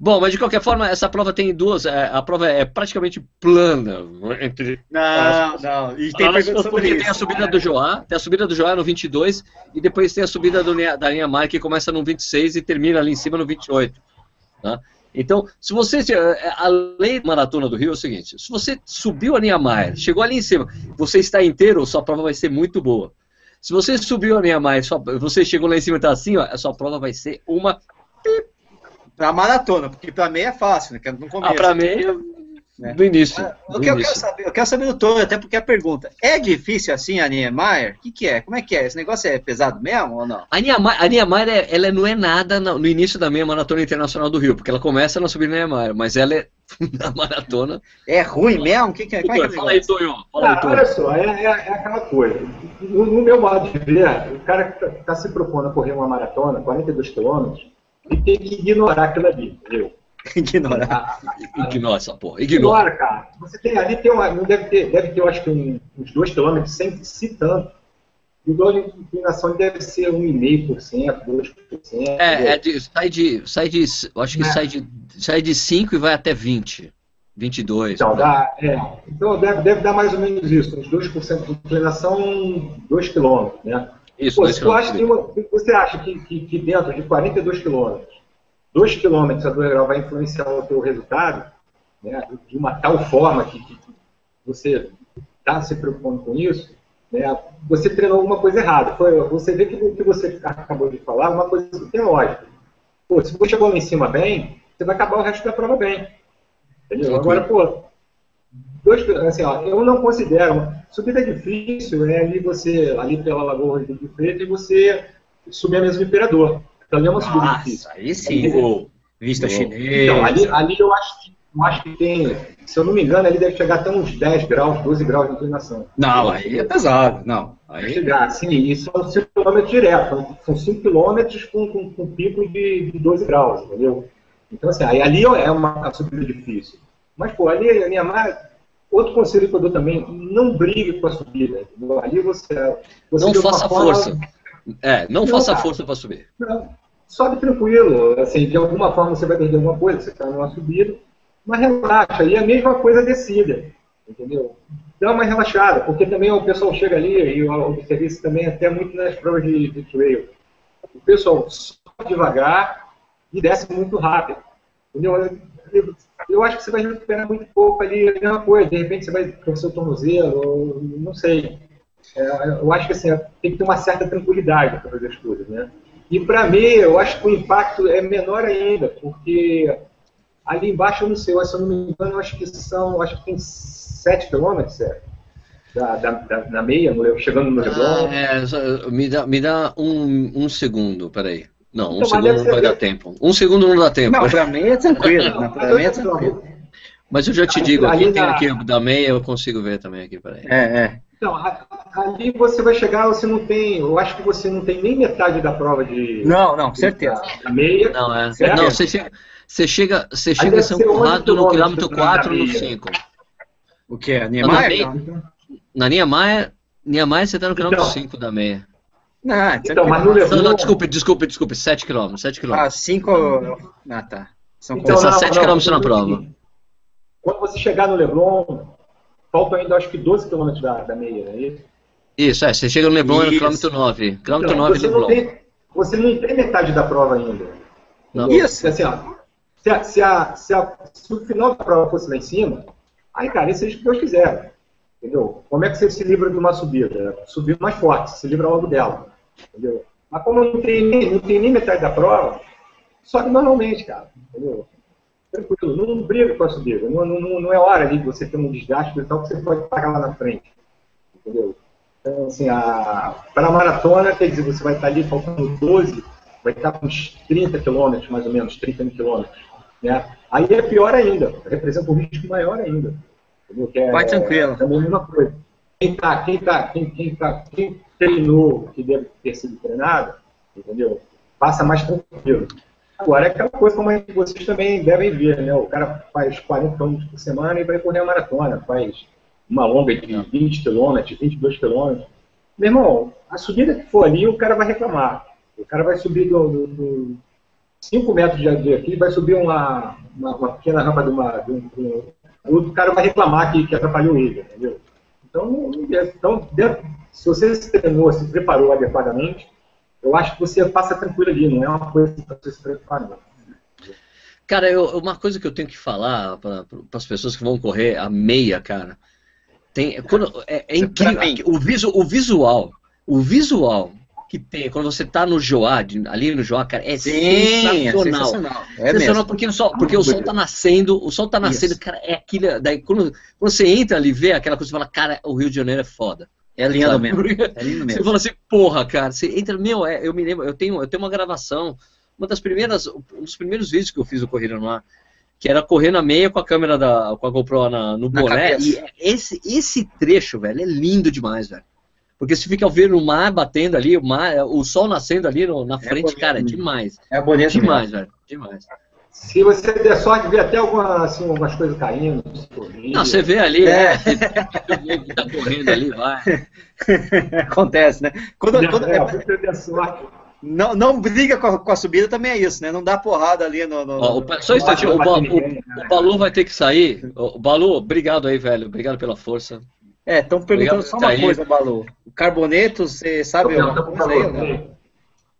Bom, mas de qualquer forma, essa prova tem duas. É, a prova é praticamente plana. Entre não, as, não. E tem, porque tem a subida do Joá, tem a subida do Joá no 22, e depois tem a subida do, da linha Mar, que começa no 26 e termina ali em cima no 28. Tá? Então, se você. É, a lei da maratona do Rio é o seguinte: se você subiu a linha Maia, chegou ali em cima, você está inteiro, sua prova vai ser muito boa. Se você subiu a linha Maia, você chegou lá em cima e está assim, ó, a sua prova vai ser uma Pra maratona, porque pra meia é fácil, né? É no começo. Ah, pra meia, né? do início. o que eu quero saber, eu quero saber do Tony, até porque a pergunta, é difícil assim a Niemeyer? O que, que é? Como é que é? Esse negócio é pesado mesmo ou não? A Niemeyer, a Niemeyer ela não é nada no, no, início da meia maratona internacional do Rio, porque ela começa na subida Niemeyer, mas ela é na maratona. É ruim mesmo? O que, que é? Como é que é fala aí, Tonho. Fala aí, ah, Olha só, é, é, é, aquela coisa. No, no, meu modo de ver, o cara que está tá se propondo a correr uma maratona, 42 quilômetros, e tem que ignorar aquilo ali, entendeu? Ignorar. Ignora essa porra. Ignora. Ignora, cara. Você tem ali, tem uma, deve ter, deve ter, eu acho que um, uns 2 km, sem se tanto. E o dor de inclinação deve ser 1,5%, 2%. É, é de, sai de. Sai de. Eu acho que é. sai, de, sai de 5 e vai até 20. 22. Então, dá, é, então deve, deve dar mais ou menos isso, uns 2% de inclinação, 2 km, né? Isso, Pô, se acha uma, você acha que, que, que, dentro de 42 quilômetros, 2 quilômetros a 2 graus vai influenciar o teu resultado, né, de uma tal forma que, que você está se preocupando com isso, né, você treinou alguma coisa errada. Foi, você vê que o que você acabou de falar é uma coisa que é lógica. Pô, se você chegou lá em cima bem, você vai acabar o resto da prova bem. Entendeu? Agora, pô, dois, assim, ó, eu não considero. Subida é difícil é ali você, ali pela Lagoa de Preto, e você subir a mesma Imperador. Ali é Nossa. Aí sim, ali, vista chinesa. Então, ali, ali eu acho que eu acho que tem, se eu não me engano, ali deve chegar até uns 10 graus, 12 graus de inclinação. Não, aí é pesado, não. Aí... Chegar, sim, e são 5 km direto, são 5 km com, com, com pico de, de 12 graus, entendeu? Então, assim, aí, ali é uma subida difícil. Mas, pô, ali a minha mar Outro conselho que eu dou também, não brigue com a subida. Ali você. você não faça forma... É, não, não faça tá. força para subir. Não, sobe tranquilo. Assim, de alguma forma você vai perder alguma coisa, você está numa subida, mas relaxa. E a mesma coisa descida. Entendeu? Dá uma relaxada, porque também o pessoal chega ali, e eu observei isso também até muito nas provas de, de trail. O pessoal sobe devagar e desce muito rápido. Entendeu? eu acho que você vai recuperar muito pouco ali a mesma coisa. De repente você vai torcer o tornozelo, não sei. É, eu acho que assim, tem que ter uma certa tranquilidade para fazer as coisas, né? E para mim, eu acho que o impacto é menor ainda, porque ali embaixo, eu não sei, se eu não me engano, eu acho que são, acho que tem 7 quilômetros, certo? Da, da, da, na meia, chegando no Leblon. Ah, é, me dá, me dá um, um segundo, peraí. Não, um então, segundo não vai dar tempo. Um segundo não dá tempo. Não, pra meia é tranquilo. Não, pra meia é tranquilo. Mas eu já te digo, aqui tem aqui da meia, eu consigo ver também aqui, peraí. É, é. Então, ali você vai chegar, você não tem, eu acho que você não tem nem metade da prova de... Não, não, certeza. Da meia. Não, é. Certeza. Não, você chega, você chega, você chega a São Conrado no quilômetro 4 no 5. O que é? Niemeyer? Na Niemeyer, Niemeyer você está no quilômetro então, 5 da meia. Não, então, mas no Leblon... Não, desculpe, desculpe, desculpe, 7 km, 7 km. Ah, 5... Ah, tá. São então, não, 7 km na prova. Quando você chegar no Leblon, faltam ainda acho que 12 km da, da meia, é isso? Isso, é, você chega no Leblon no quilômetro 9. Quilômetro então, 9 você Leblon. Não tem, você não tem metade da prova ainda. Não. Isso, assim, ó, se, a, se, a, se, a, se, o final da prova fosse lá em cima, aí, cara, isso é o que Deus quiser. Entendeu? Como é que você se livra de uma subida? Subir mais forte, se livra logo dela. Entendeu? Mas como não tem, nem, não tem nem metade da prova, sobe normalmente, cara. Entendeu? Tranquilo, não, não briga com a subida. Não, não, não é hora ali de você ter um desgaste tal que você pode pagar lá na frente. Entendeu? Então, assim, para a maratona, quer dizer, você vai estar ali faltando 12, vai estar com uns 30 quilômetros, mais ou menos, 30 quilômetros. Né? Aí é pior ainda, representa um risco maior ainda. Entendeu? Que é, vai tranquilo. É a mesma coisa. Quem, tá, quem, tá, quem, quem, tá, quem treinou, que deve ter sido treinado, entendeu? Passa mais tranquilo. Agora é aquela coisa como vocês também devem ver, né? O cara faz 40 km por semana e vai correr a maratona, faz uma longa de 20 km, 22 km. Meu irmão, a subida que for ali, o cara vai reclamar. O cara vai subir do, do, 5 metros de aqui, vai subir uma, uma, uma pequena rampa de uma. De um, de um, o cara vai reclamar que, que atrapalhou ele, entendeu? Então, então se você se treinou, se preparou adequadamente, eu acho que você passa tranquilo ali, não é uma coisa para você se preocupar. Cara, eu, uma coisa que eu tenho que falar para as pessoas que vão correr a meia, cara, tem, quando, é, é incrível. O, visu, o visual, o visual que tem quando você está no Joá, ali no Joá, cara, é Sim, sensacional. É sensacional. É sensacional porque, o sol, porque o sol tá nascendo, o sol tá nascendo, Isso. cara, é aquilo. Daí quando, quando você entra ali e vê aquela coisa, você fala, cara, o Rio de Janeiro é foda. É lindo mesmo. É lindo mesmo. Você fala assim, porra, cara, você entra, meu, é, eu me lembro, eu tenho, eu tenho uma gravação, uma das primeiras, um dos primeiros vídeos que eu fiz o Corrida no Ar, que era correr na meia com a câmera da, com a GoPro na, no na boné, cabeça. e esse, esse trecho, velho, é lindo demais, velho. Porque você fica vendo o mar batendo ali, o, mar, o sol nascendo ali no, na é frente, é cara, é demais. É bonito demais, mesmo. velho, demais. Se você der sorte, vê até alguma, assim, algumas coisas caindo. Não, você vê ali, é. né? tá correndo ali, vai. Acontece, né? Quando, é, quando, é, sorte. Não, não briga com a, com a, subida também é isso, né? Não dá porrada ali no. no Ó, o, só um instantinho, o, o, o, Balu vai ter que sair. O Balu, obrigado aí, velho. Obrigado pela força. É, estão perguntando obrigado só uma coisa, Balu. O carboneto, você sabe alguma coisa aí não?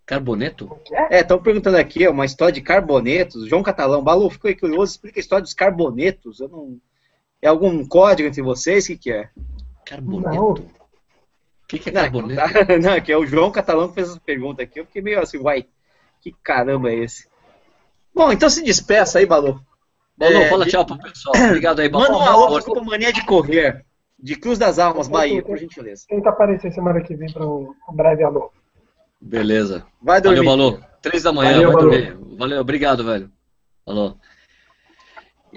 Carboneto? É, estão perguntando aqui, uma história de carbonetos. João Catalão, Balu, ficou aí curioso, explica a história dos carbonetos. Eu não... É algum código entre vocês? O que, que é? Carboneto? O que, que é carboneto? Não, não, que é o João Catalão que fez essa pergunta aqui. Eu fiquei meio assim, uai, que caramba é esse? Bom, então se despeça aí, Balu. Balu, é, fala de... tchau pro pessoal. Obrigado aí, Balu. Manda um alô pra Mania de Correr, de Cruz das Almas, Bahia, por gentileza. Tenta aparecer semana que vem para o breve alô. Beleza. Vai dormir. Valeu, Balu. Três da manhã, Valeu, vai dormir. Valeu, obrigado, velho. Falou.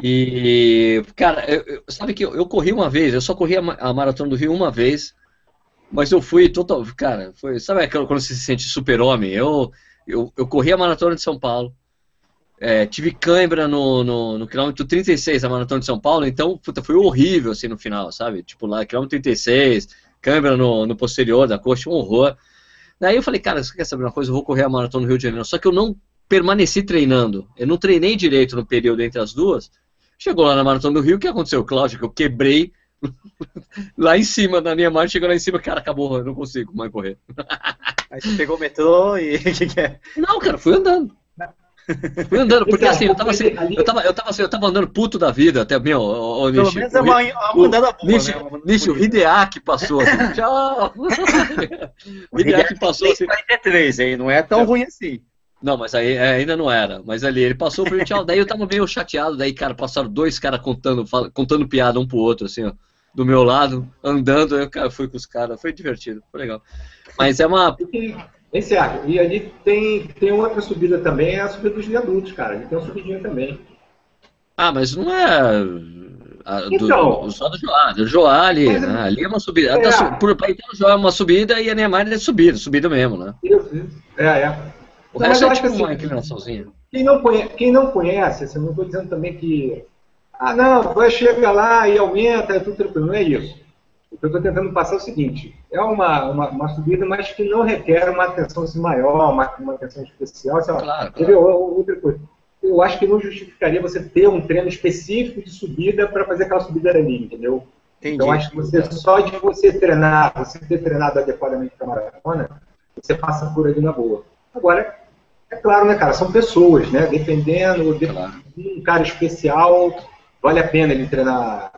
E, cara, eu, eu, sabe que eu, eu, corri uma vez, eu só corri a, a, Maratona do Rio uma vez, mas eu fui total. Cara, foi. Sabe aquela quando você se sente super-homem? Eu, eu, eu corri a Maratona de São Paulo. É, tive cãibra no, no, no, quilômetro 36 da Maratona de São Paulo, então puta, foi horrível assim no final, sabe? Tipo lá, quilômetro 36, cãibra no, no posterior da coxa, um horror. Daí eu falei, cara, você quer saber uma coisa? Eu vou correr a maratona no Rio de Janeiro. Só que eu não permaneci treinando. Eu não treinei direito no período entre as duas. Chegou lá na maratona do Rio, o que aconteceu, Cláudio? Que eu quebrei lá em cima, na minha marcha, chegou lá em cima, cara, acabou, eu não consigo mais correr. Aí você pegou o metrô e. Não, cara, fui andando. Fui andando, porque assim, eu tava assim, eu tava, eu tava assim, eu tava andando puto da vida até, meu, ô, ô, Pelo Nishi. menos é uma, uma andada boa, Nishi, né? Uma andada Nishi, o. Hideaki passou assim, tchau. o Hideaki passou assim. 43, hein? Não é tão ruim assim. Não, mas aí é, ainda não era. Mas ali, ele passou por tchau. Daí eu tava meio chateado, daí, cara, passaram dois caras contando, fala- contando piada um pro outro, assim, ó, do meu lado, andando, aí eu cara, fui com os caras, foi divertido, foi legal. Mas é uma. Esse ar, e ali tem, tem outra subida também, é a subida dos viadutos, cara. Ali tem uma subidinha também. Ah, mas não é. a- do- Então. do- só do Joá, do Joá ali, Mas é- né? Ali é uma subida. É. Da su- por, pra então, o Joá é uma subida e a Neymar é subida, subida mesmo, né? Isso, isso. É, é. O resto é tipo que uma assim, inclinaçãozinha. Quem não conhece, quem não conhece assim, eu não estou dizendo também que. Ah, não, vai chegar lá e aumenta, é tudo tranquilo. Não é isso. O que eu estou tentando passar é o seguinte: é uma, uma, uma subida, mas que não requer uma atenção assim, maior, uma, uma atenção especial. Sei lá. Claro, claro. Outra coisa. Eu acho que não justificaria você ter um treino específico de subida para fazer aquela subida ali, entendeu? Entendi. Então, acho que você, só de você treinar, você ter treinado adequadamente para maratona, você passa por ali na boa. Agora, é claro, né, cara, são pessoas, né? Dependendo de Claro. um cara especial, vale a pena ele treinar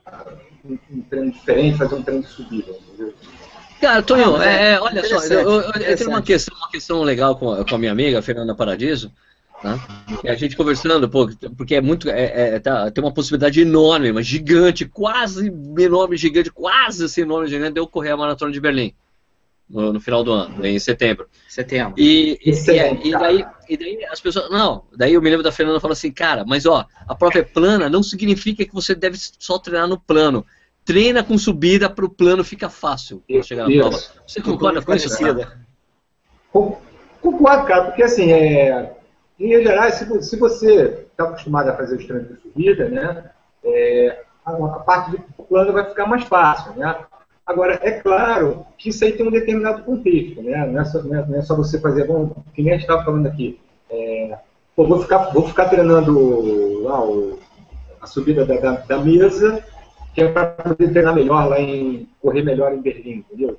um, um treino diferente, fazer um treino de subida, entendeu? Cara, Tonho, Ah, é é, olha só, eu, eu- eu tenho uma questão, uma questão legal com a, com a minha amiga, Fernanda Paradiso, né? E a gente conversando, pô, porque é muito, é, é, tá, tem uma possibilidade enorme, mas gigante, quase enorme, gigante, quase assim enorme, gigante, de eu correr a Maratona de Berlim, no, no final do ano, em setembro. Setembro. E, e, Isso e, é, e daí, e daí as pessoas. Não, daí eu me lembro da Fernanda falando assim, cara, mas ó, a prova é plana, não significa que você deve só treinar no plano. Treina com subida para o plano fica fácil pra chegar na Isso. prova. Você concorda com isso? Com- Concordo, cara, porque assim, é, em gerais, se, se você está acostumado a fazer os treinos de subida, né, é, a, a parte do plano vai ficar mais fácil, né? Agora, é claro que isso aí tem um determinado contexto, né? Não é só, não é- é só você fazer, bom, que nem a gente estava falando aqui, é, pô, vou ficar, vou ficar treinando lá o- a subida da, da- da mesa, que é para poder treinar melhor lá em, correr melhor em Berlim, entendeu?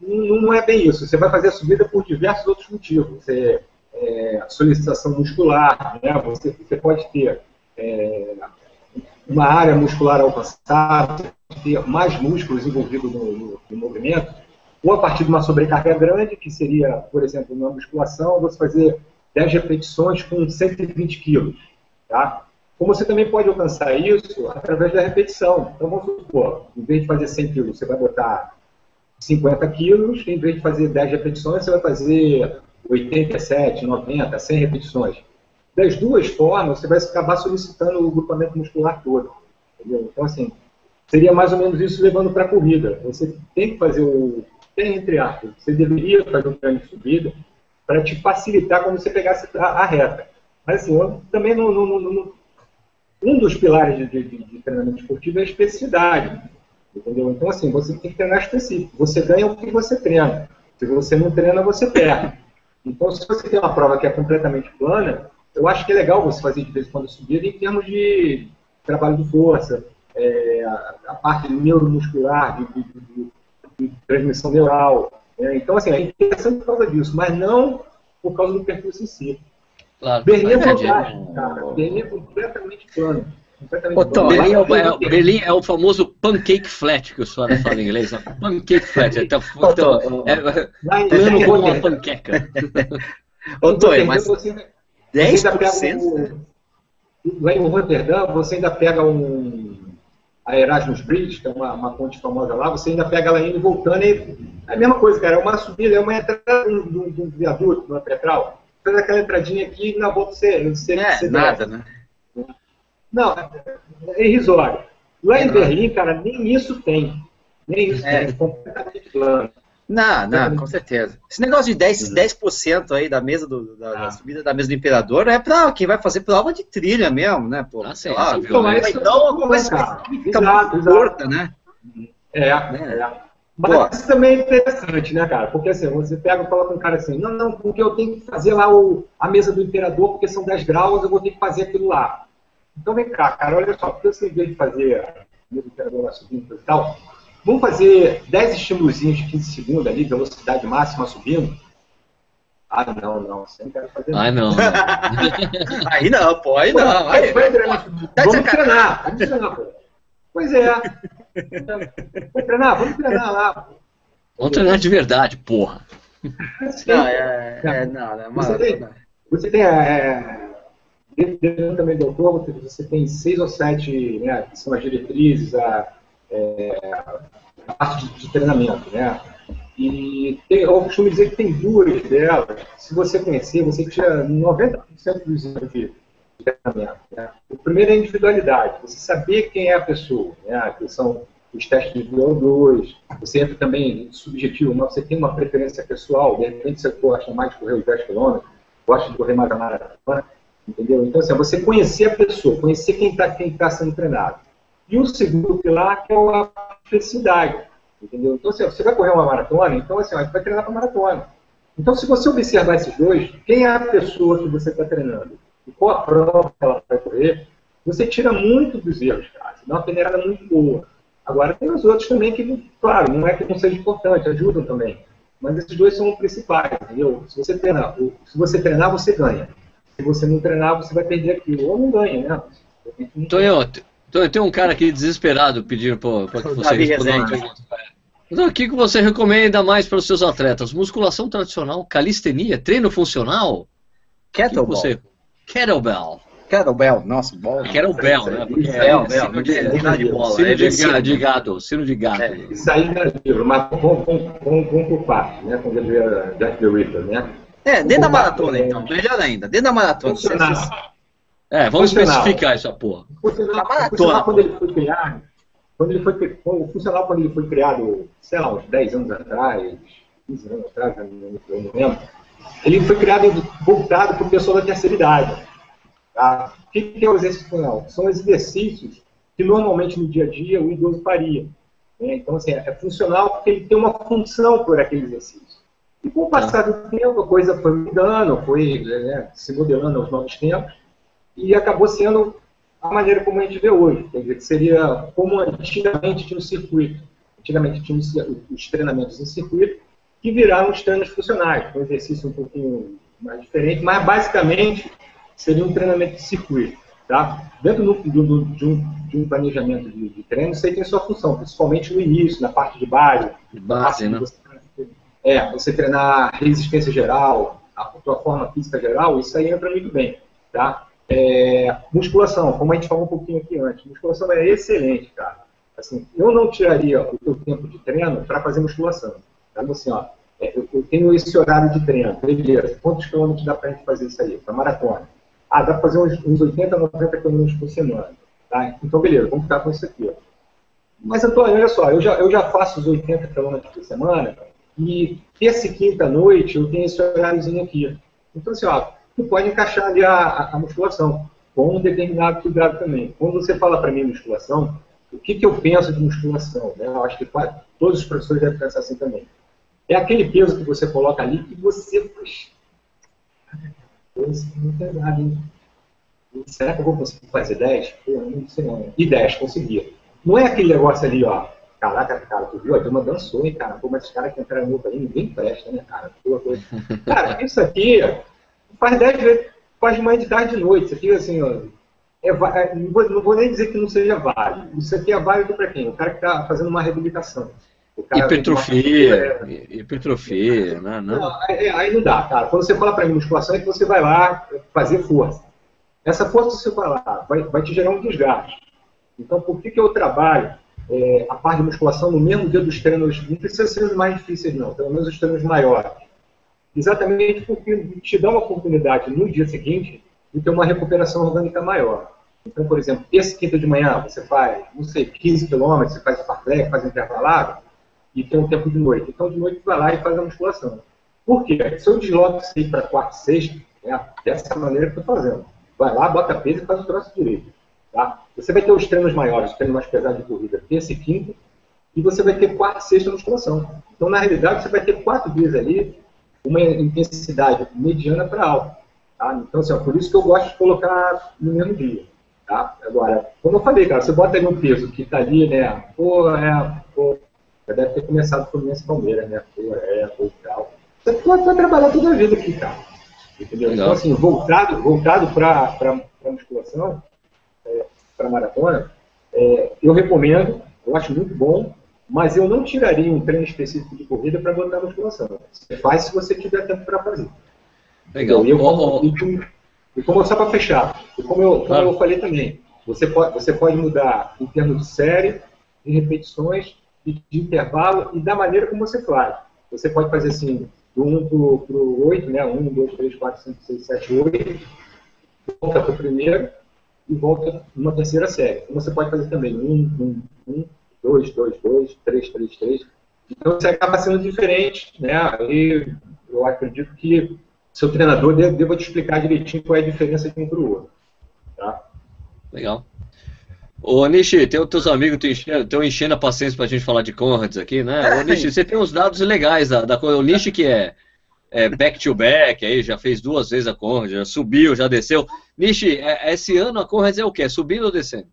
não não é bem isso. Você vai fazer a subida por diversos outros motivos. Você, é, solicitação muscular, né? você, você pode ter é, uma área muscular alcançada, ter mais músculos envolvidos no, no- no movimento, ou a partir de uma sobrecarga grande, que seria, por exemplo, na musculação, você fazer 10 repetições com 120 quilos. Tá? Como você também pode alcançar isso através da repetição. Então, vamos supor, em vez de fazer 100 quilos, você vai botar 50 quilos, em vez de fazer 10 repetições, você vai fazer 87, 90, 100 repetições. Das duas formas, você vai acabar solicitando o grupamento muscular todo. Entendeu? Então, assim, seria mais ou menos isso levando para a corrida. Você tem que fazer o. Tem entre aspas, você deveria fazer um treino de subida para te facilitar quando você pegasse a, a reta. Mas, assim, eu também não- um dos pilares de, de- de treinamento esportivo é a especificidade. Entendeu? Então, assim, você tem que treinar específico. Você ganha o que você treina. Se você não treina, você perde. Então, se você tem uma prova que é completamente plana, eu acho que é legal você fazer de vez em quando subida em termos de trabalho de força, é, a, a parte neuromuscular, de, de, de- de transmissão neural. né? Então, assim, é interessante por causa disso, mas não por causa do percurso em si. Claro. Berlim é Verdade, fantástico, cara. Berlim é completamente plano. Completamente Ô, Tom, plano. Berlim é, o, é o- Berlim é o famoso pancake flat que os caras falam em inglês. né? Pancake flat. É, tão- tão- é, é lá em- plano como uma panqueca. Ô, Rotterdam mas você ainda- você ainda pega 10%? o- Lá em Rotterdam, você ainda pega um, a Erasmus Bridge, que é uma, uma ponte famosa lá, você ainda pega ela indo e voltando, e é a mesma coisa, cara, é uma subida, é uma entrada de um, de um viaduto, numa petral, faz aquela entradinha aqui e na volta você, você, É, você nada, desce. né? Não, é irrisório. Lá É em nada. Berlim, cara, nem isso tem. Nem isso É. tem, é completamente plano. Não, não, com certeza. Esse negócio de 10%, 10 aí da mesa do, da, da Ah. subida da mesa do imperador é pra quem vai fazer prova de trilha mesmo, né, pô? Ah, sim, Sei lá, viu? mas- então a coisa fica Exato, muito exato. curta, né? É, Né? é. Mas isso também é interessante, né, cara? Porque assim, você pega e fala com um cara assim, não, não, porque eu tenho que fazer lá o, a mesa do imperador, porque são 10 graus, eu vou ter que fazer aquilo lá. Então vem cá, cara, olha só, porque você em vez de fazer a mesa do imperador lá subindo e tal, vamos fazer 10 estimulozinhos de 15 segundos ali, velocidade máxima subindo, Ah, não, não, você não quer fazer Ai, não. não. Aí não, pô, aí não. Aí, Vai treinar. Tá Vamos sacanagem. treinar, vamos treinar, pô. Pois é. Vai treinar, vamos treinar lá. pô. Vamos treinar de verdade, porra. não, é, é, não, não, Você mano, tem, não. você tem é, dentro também do autor, você tem seis ou sete, né, que são as diretrizes, a, é, parte de, de treinamento, né? E tem, eu costumo dizer que tem duas delas, se você conhecer, você tira 90% dos erros de treinamento. Né? O primeiro é a individualidade, você saber quem é a pessoa, né? que são os testes de VO2, você entra também subjetivo, mas você tem uma preferência pessoal, de repente você gosta mais de correr os 10 km, gosta de correr mais a maratona, entendeu? Então, assim, você conhecer a pessoa, conhecer quem está quem tá sendo treinado. E o segundo pilar, que é a felicidade, entendeu? Então, assim, você vai correr uma maratona, então, assim, gente vai treinar para maratona. Então, se você observar esses dois, quem é a pessoa que você está treinando e qual a prova que ela vai correr, você tira muito dos erros, cara. Você dá uma peneirada muito boa. Agora, tem os outros também que, claro, não é que não seja importante, ajudam também. Mas esses dois são os principais, entendeu? Se você treinar, se você treinar, você ganha. Se você não treinar, você vai perder aquilo. Ou não ganha, né? Tonho, Tonho, tem um cara aqui desesperado pedindo para que você responda uma Rezende. pergunta. Então, o que que você recomenda mais para os seus atletas? Musculação tradicional, calistenia, treino funcional? Kettlebell. você... Kettlebell. Kettlebell, nossa, bola. Kettlebell, né? É sino de, é gado, sino de gado. É. Isso aí não é livro, mas vamos, vamos por parte, né? Como diria Jack the Ripper, né? É, dentro da maratona, então. Melhor ainda. Dentro da maratona. É, vamos Funcional. especificar essa porra. O funcional, maratona, o funcional, pô. quando ele foi criado, quando ele foi, o funcional quando ele foi criado, sei lá, uns 10 anos atrás, 15 anos atrás, eu não- eu não lembro, ele foi criado voltado para o pessoal da terceira idade. Tá? O que que é o exercício funcional? São exercícios que normalmente no dia a dia o idoso faria. né? Então, assim, é funcional porque ele tem uma função por aquele exercício. E com o passar do tempo, a coisa foi mudando, foi né, se modelando aos novos tempos, e acabou sendo a maneira como a gente vê hoje. Quer dizer, que seria como antigamente tinha o circuito. Antigamente tinha os- os treinamentos em circuito, que viraram os treinos funcionais, um exercício um pouquinho mais diferente, mas basicamente seria um treinamento de circuito. Tá? Dentro do, do- do- de, um, de um planejamento de, de treino, isso aí tem sua função, principalmente no início, na parte de base, De base, né? você, é, você treinar resistência geral, a tua forma física geral, isso aí entra muito bem, tá? É, musculação, como a gente falou um pouquinho aqui antes, musculação é excelente, cara. Assim, eu não tiraria o teu tempo de treino para fazer musculação. Tá? Assim, ó, é, eu, eu tenho esse horário de treino, beleza, quantos quilômetros dá pra gente fazer isso aí? Para maratona. Ah, dá para fazer uns, uns 80, 90 quilômetros por semana. Tá? Então, beleza, vamos ficar com isso aqui. Ó. Mas, Antônio, olha só, eu já, eu já faço os 80 quilômetros por semana e terça e quinta noite eu tenho esse horáriozinho aqui. Então, assim, ó, tu pode encaixar ali a, a, a musculação com um determinado cuidado também. Quando você fala para mim musculação, o que, que eu penso de musculação? Né? Eu acho que todos os professores devem pensar assim também. É aquele peso que você coloca ali que você hein? Será que eu vou conseguir fazer 10? Pô, não sei não. E 10, consegui. Não é aquele negócio ali, ó. Caraca, cara, tu viu? A turma dançou, hein, cara? Pô, mas esses caras que entraram no aí, ninguém presta, né, cara? Pô, pô. Cara, isso aqui faz 10 vezes, faz de manhã de tarde de noite. Isso aqui, assim, ó. É, é, não, vou, nem dizer que não seja válido. Isso aqui é válido para quem? O cara que está fazendo uma reabilitação. O cara Hipertrofia, hipertrofia, né? Não. não, aí, aí não dá, cara. Quando você fala para mim musculação, é que você vai lá fazer força. Essa força que você vai lá vai, vai te gerar um desgaste. Então, por que, que eu trabalho é, a parte de musculação no mesmo dia dos treinos? Não precisa ser os mais difíceis, não. Pelo menos os treinos maiores. Exatamente porque te dá uma oportunidade no dia seguinte de ter uma recuperação orgânica maior. Então, por exemplo, esse quinta de manhã você faz, não sei, 15 quilômetros, você faz fartlek, faz intervalado, e tem um tempo de noite. Então, de noite, vai lá e faz a musculação. Por quê? Se eu desloco isso para quarta e sexta, né, dessa maneira que eu estou fazendo. Vai lá, bota peso e faz o troço direito. Tá? Você vai ter os treinos maiores, os treinos mais pesados de corrida, terça e quinta, e você vai ter quarta e sexta musculação. Então, na realidade, você vai ter quatro dias ali, uma intensidade mediana para alta. Tá? Então, assim, ó, por isso que eu gosto de colocar no mesmo dia. Tá? Agora, como eu falei, cara, você bota ali um peso que está ali, né? Pô, é, pô, já deve ter começado o Fluminense Palmeiras, né? Pô, é, pô, e tal. você pode, pode trabalhar toda a vida aqui, cara. Entendeu? Então, assim, voltado, voltado para a musculação, é, para maratona, é, eu recomendo, eu acho muito bom, mas eu não tiraria um treino específico de corrida para botar a musculação. Você faz se você tiver tempo para fazer. Legal. E, eu, como, ó, e como- e como só para fechar, e como, eu, como Claro. eu falei também, você pode, você pode mudar em termos de série, de repetições, de, de intervalo e da maneira como você faz. Você pode fazer assim, do 1 para o 8, né? 1, 2, 3, 4, 5, 6, 7, 8, volta para o primeiro e volta numa terceira série. Como você pode fazer também 1, 1, 1, 2, 2, 2, 3, 3, 3. Então você acaba sendo diferente, né? Aí eu acredito que seu treinador deve- deva te explicar direitinho qual é a diferença de um para o outro. Tá? Legal. Ô, Nishi, tem os teus amigos que estão enchendo a paciência pra gente falar de Conrads aqui, né? Ô, Nishi, você tem uns dados legais da, da coisa. O Nishi que é, é back to back, aí já fez duas vezes a Conrad, já subiu, já desceu. Nishi, é- esse ano a Conrads é o quê? Subindo ou descendo?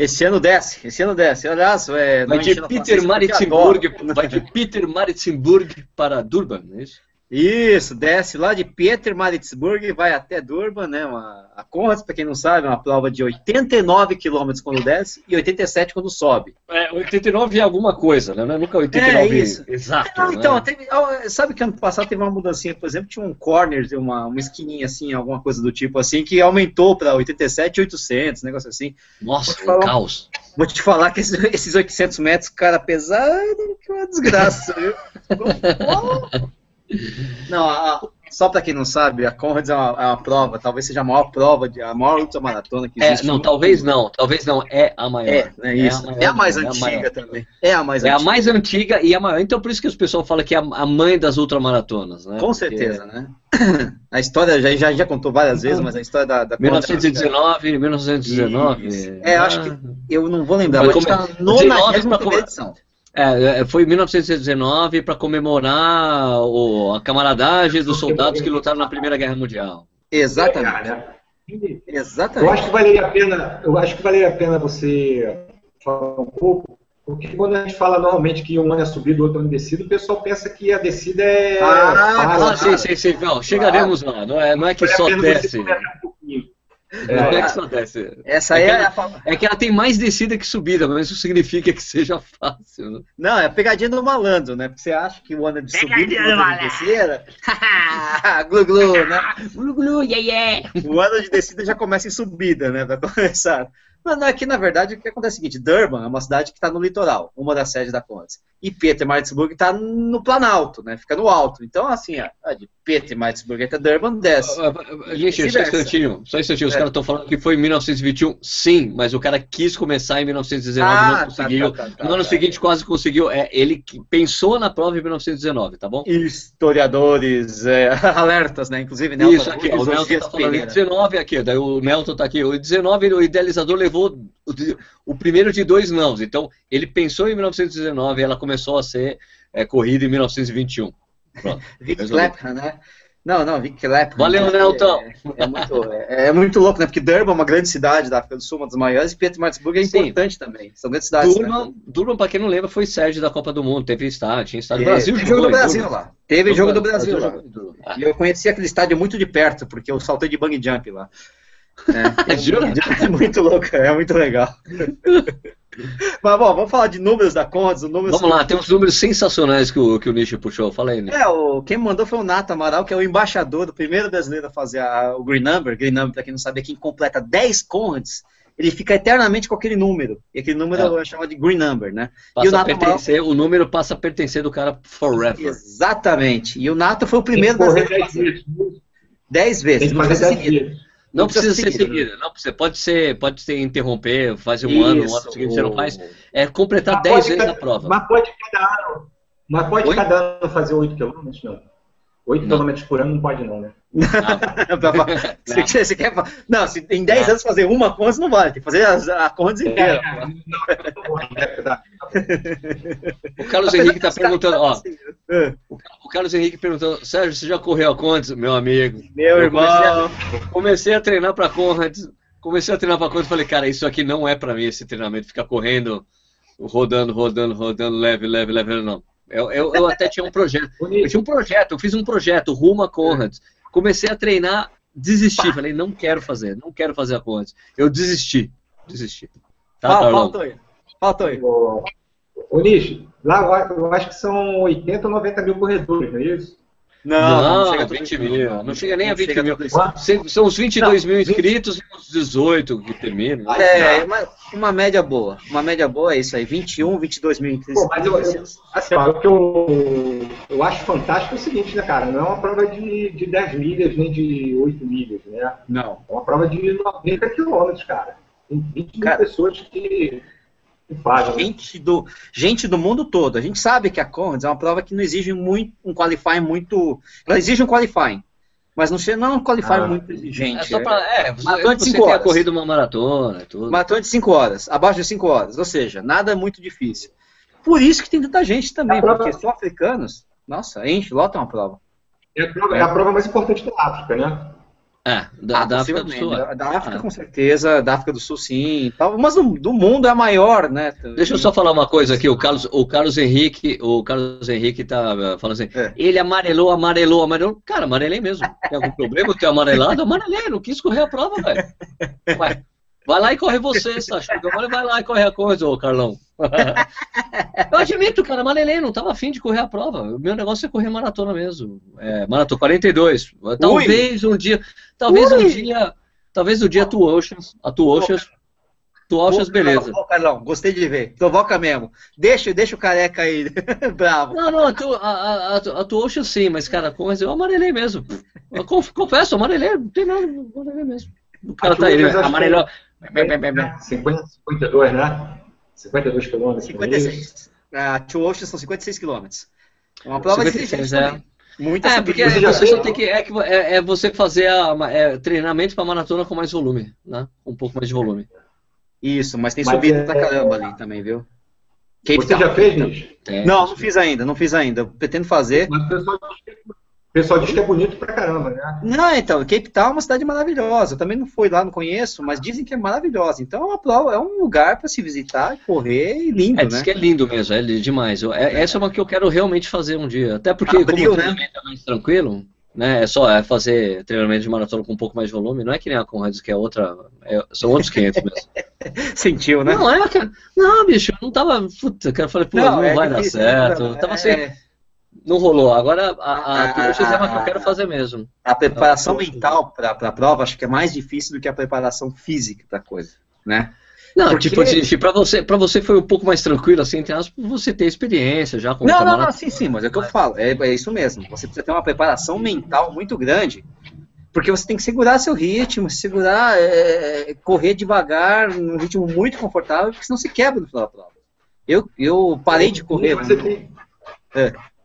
Esse ano desce, esse ano desce. Aliás, é, Vai de Peter Maritzburg, vai de Peter Maritzburg para Durban, não é isso? Isso, desce lá de Peter Maritzburg e vai até Durban, né? Uma, a Conrads, para quem não sabe, é uma prova de 89 km quando desce e 87 quando sobe. É, 89 é alguma coisa, né? É nunca 89 É isso. exato. Não, né? então, teve- ó, sabe que ano passado teve uma mudancinha, por exemplo, tinha um corner, uma, uma esquininha assim, alguma coisa do tipo assim, que aumentou para 87,800, negócio assim. Nossa, Vou um caos. Vou te falar que esses, esses 800 metros, cara, pesado, que uma desgraça, viu? Não, a- a- só para quem não sabe, a Conrads é uma, é uma prova, talvez seja a maior prova, de, a maior ultramaratona que É, existe. não, no talvez não, talvez não, é a maior. É, é isso. maior, É a mais é a antiga maior. também. É a mais É a antiga. mais antiga e a maior. Então por isso que o pessoal fala que é a mãe das ultramaratonas, né? Com Porque certeza, né? A história já, já, já contou várias vezes, mas a história da, da Conrads- 1919, 1919. Isso. É, acho que-. Eu não vou lembrar, Mas mas como- 19 nona edição. É, é, foi em 1919 para comemorar o- a camaradagem dos soldados que lutaram na Primeira Guerra Mundial. Exatamente. Eu Exatamente. acho que valeria a pena, eu acho que valeria a pena você falar um pouco, porque quando a gente fala normalmente que um ano é subido, outro ano é descido, o pessoal pensa que a descida é Ah, Ah, sim, sim, sim. Não, chegaremos lá. Não é, não é que só desce. um Não é que só desce. Essa É é, que a ela- fa- É que ela tem mais descida que subida, mas isso significa que seja fácil. né? Não, é a pegadinha do malandro, né? Porque você acha que o ano é de subida e o ano é de descida. glu glu, né? Glu, glu, yeah, yeah. O ano de descida já começa em subida, né? Pra começar. Mas não, aqui, na verdade, o que acontece é o seguinte: Durban é uma cidade que está no litoral, uma das sedes da Conrads. E Peter Maritzburg está no Planalto, né? Fica no alto. Então, assim, ó, de Peter Maritzburg até Durban desce. Ah, ah, ah, Gente, só um instantinho. Só um instantinho. Os É. caras estão falando que foi em 1921. Sim, mas o cara quis começar em 1919 Ah, não tá, conseguiu. tá, tá, tá, no ano tá. seguinte quase conseguiu. É, ele pensou na prova em 1919, tá bom? Historiadores, é, alertas, né? Inclusive? Isso, aqui, o Nelson tá falando em 19 aqui, daí o Nelson tá aqui. O 19, o idealizador levou o, o primeiro de dois nãos. Então, ele pensou em 1919 e ela começou a ser é, corrida em 1921. Vic. Clapham, né? Não, não, Vic Clapham. Valeu, É- Nelton. É, muito, é, é muito louco, né? Porque Durban é uma grande cidade da África do Sul, uma das maiores, e Pietermaritzburg é Sim. importante também. São grandes cidades. Durban, né? Durban, pra quem não lembra, foi sede da Copa do Mundo. Teve estádio, tinha estádio. É, Brasil teve jogo do Brasil Durban. lá. Teve jogo do Brasil lá. Ah, E eu conheci aquele estádio muito de perto, porque eu saltei de bang jump lá. É, é muito louco, é muito legal. Mas bom, vamos falar de números da Conrads. o número Vamos lá, tem uns números sensacionais que o, que o Nishi puxou. Fala aí, Nishi. É, o, quem mandou foi o Nato Amaral, que é o embaixador, do primeiro brasileiro a fazer a- o Green Number. Green Number, pra quem não sabe, é quem completa 10 Conrads, ele fica eternamente com aquele número. E aquele número é, chamado de Green Number, né? Passa e o a Nato pertencer, o número passa a pertencer do cara forever. Exatamente. E o Nato foi o primeiro que brasileiro a 10 fazer vezes. 10 vezes. Tem que fazer precisa 10 seguir. vezes. Não Não precisa precisa ser seguir, seguida, não precisa. Pode ser, pode ser interromper, fazer um ano, um Isso, ano seguinte você não faz. É completar Mas 10 pode vezes cada- a prova. Mas pode cada ano. Mas pode Oi? cada ano fazer 8 quilômetros, não. 8 Não. quilômetros por ano não pode, não, né? Você, quer- você quer, não, se em 10 Não. anos fazer uma Conrads não vale, tem que fazer a, a Conrads inteira. O Carlos Henrique está perguntando, ó, É. o Carlos Henrique perguntando, Sérgio, você já correu a Condes? Meu amigo. Meu Eu irmão. Comecei a, comecei a treinar para Conrads, comecei a treinar para Conrads e falei, cara, isso aqui não é para mim, esse treinamento, ficar correndo, rodando, rodando, rodando, leve, leve, leve, não. Eu, eu, eu até tinha um projeto. Eu tinha um projeto, eu fiz um projeto rumo a Conrads. Comecei a treinar, desisti. Falei, não quero fazer, não quero fazer a Conrads. Eu desisti, desisti. Tá, Fala, fala, Tonho. Fala, Tonho. Ô, Nish, lá eu acho- eu acho que são 80 ou 90 mil corredores, não é isso? Não, chega a 20 tudo isso, mil. não. Não chega nem a Não 20 a mil. tudo isso. São- uns 22 Não, mil 20. inscritos e uns 18 que terminam. É, uma, uma média boa. Uma média boa é isso aí. 21, 22 mil Pô, mas eu, eu, assim, ó, o que eu, eu acho fantástico é o seguinte, né, cara? Não é uma prova de, de 10 milhas nem de 8 milhas, né? Não. É uma prova de 90 quilômetros, cara. Tem 20 mil Cara. pessoas que? Gente do, gente do mundo todo. A gente sabe que a Conrads é uma prova que não exige muito um qualifying muito. Ela exige um qualifying. Mas não, não é um qualifying Ah. muito exigente. É só pra. É, você, Maratona de você cinco tem a horas. corrida uma maratona tudo. Maratona de 5 horas, abaixo de 5 horas. Ou seja, nada é muito difícil. Por isso que tem tanta gente também, porque são africanos. Nossa, enche, lota uma prova. É a, prova, é a prova mais importante da África, né? É, da, Ah, da África do. Sul. é. Da, da África, Ah. com certeza, da África do Sul, sim. Tal, mas do, do mundo é a maior, né? Deixa eu só falar uma coisa aqui, o Carlos, o Carlos Henrique, o Carlos Henrique tá uh, falando assim, É. ele amarelou, amarelou, amarelou. Cara, amarelei mesmo. Tem algum problema ter amarelado? Amarelei, não quis correr a prova, velho. Vai lá e corre você, Sacha. Agora vai lá e corre a coisa, ô Carlão. Eu admito, cara, amarelei, não tava afim de correr a prova. O meu negócio é correr maratona mesmo. É, maratona 42. Talvez um dia, talvez um Ui. dia, talvez um dia tu Oceans, a tu Oceans, tu Oceans, beleza. Ô, Carlão, gostei de ver. Provoca mesmo. Deixa, deixa o careca aí. Bravo. Não, não, a, tu, a, a, a, a tu Ocean sim, mas, cara, com- mas eu amarelei mesmo. Eu conf- confesso, amarelei, não tem nada, amarelei mesmo. O cara tá aí, amarelou. É, 50, 52, né? 52 quilômetros. não é isso? 56. A Two Oceans são 56 quilômetros. É uma prova 56, exigente é. Muita É, porque Você já você só tem que. É, que- é, é você fazer a, é, treinamento pra maratona com mais volume, né? Com um pouco mais de volume. Isso, mas tem Mas subida é- pra caramba ali também, viu? Cape Você Town. já fez. Não, não fiz ainda, não fiz ainda. Eu pretendo fazer. Mas o pessoal diz que, o pessoal diz que é bonito pra caramba, né? Não, então, Cape Town é uma cidade maravilhosa. Eu também não fui lá, não conheço, mas dizem que é maravilhosa. Então é uma prova, é um lugar para se visitar, correr e lindo, É, né? diz que é lindo mesmo, é demais. Eu- é- essa é uma que eu quero realmente fazer um dia. Até porque, Abril, como o né? treinamento é mais tranquilo, né? É só é fazer treinamento de maratona com um pouco mais de volume. Não é que nem a Conrads, que é outra. é- são outros 500 mesmo. Sentiu, né? Não, é, cara. Não, bicho, eu não tava. Puta, cara, eu falei, pô, não, é vai dar difícil, certo. né? Eu tava É, sem. Não rolou. Agora a, a, Ah, é uma que eu quero fazer mesmo. A preparação mental para a prova acho que é mais difícil do que a preparação física para coisa, né? Não, Porque- tipo, assim, pra você, pra você foi um pouco mais tranquilo, assim, entre aspas, por você ter experiência já com Não, não, não, sim, sim, mas é o que eu falo, é, é isso mesmo. Você precisa ter uma preparação mental muito grande, porque você tem que segurar seu ritmo, segurar, é, correr devagar, num ritmo muito confortável, porque senão você quebra no final da prova. Eu, eu parei de correr. Você tem,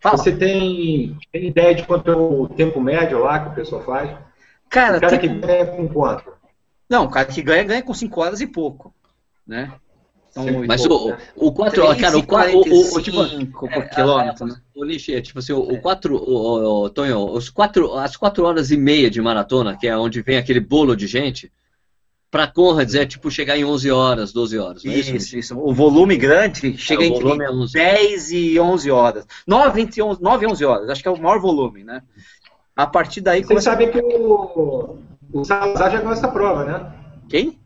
Fala. você tem, tem ideia de quanto é o tempo médio lá que o pessoal faz? Cara, o cara tem- que ganha com quanto? não, o cara que ganha, ganha com 5 horas e pouco, né? Então, Mas o, pouco, o, o 4, cara, o 4, o, o, o, tipo, 3,45 por é, quilômetro, é, né? O Nishi, é tipo assim, o, o 4, o, o, o, Tonho, os quatro, as 4 horas e meia de maratona, que é onde vem aquele bolo de gente, pra Conrads é tipo chegar em 11 horas, 12 horas, não é isso? Isso, isso. O volume grande chega É, entre é 11. 10 e 11 horas. 9, entre 11, 9 e 11 horas. Acho que é o maior volume, né? A partir daí Vocês começa... sabem que o, o Salazar já ganhou essa prova, né? Quem?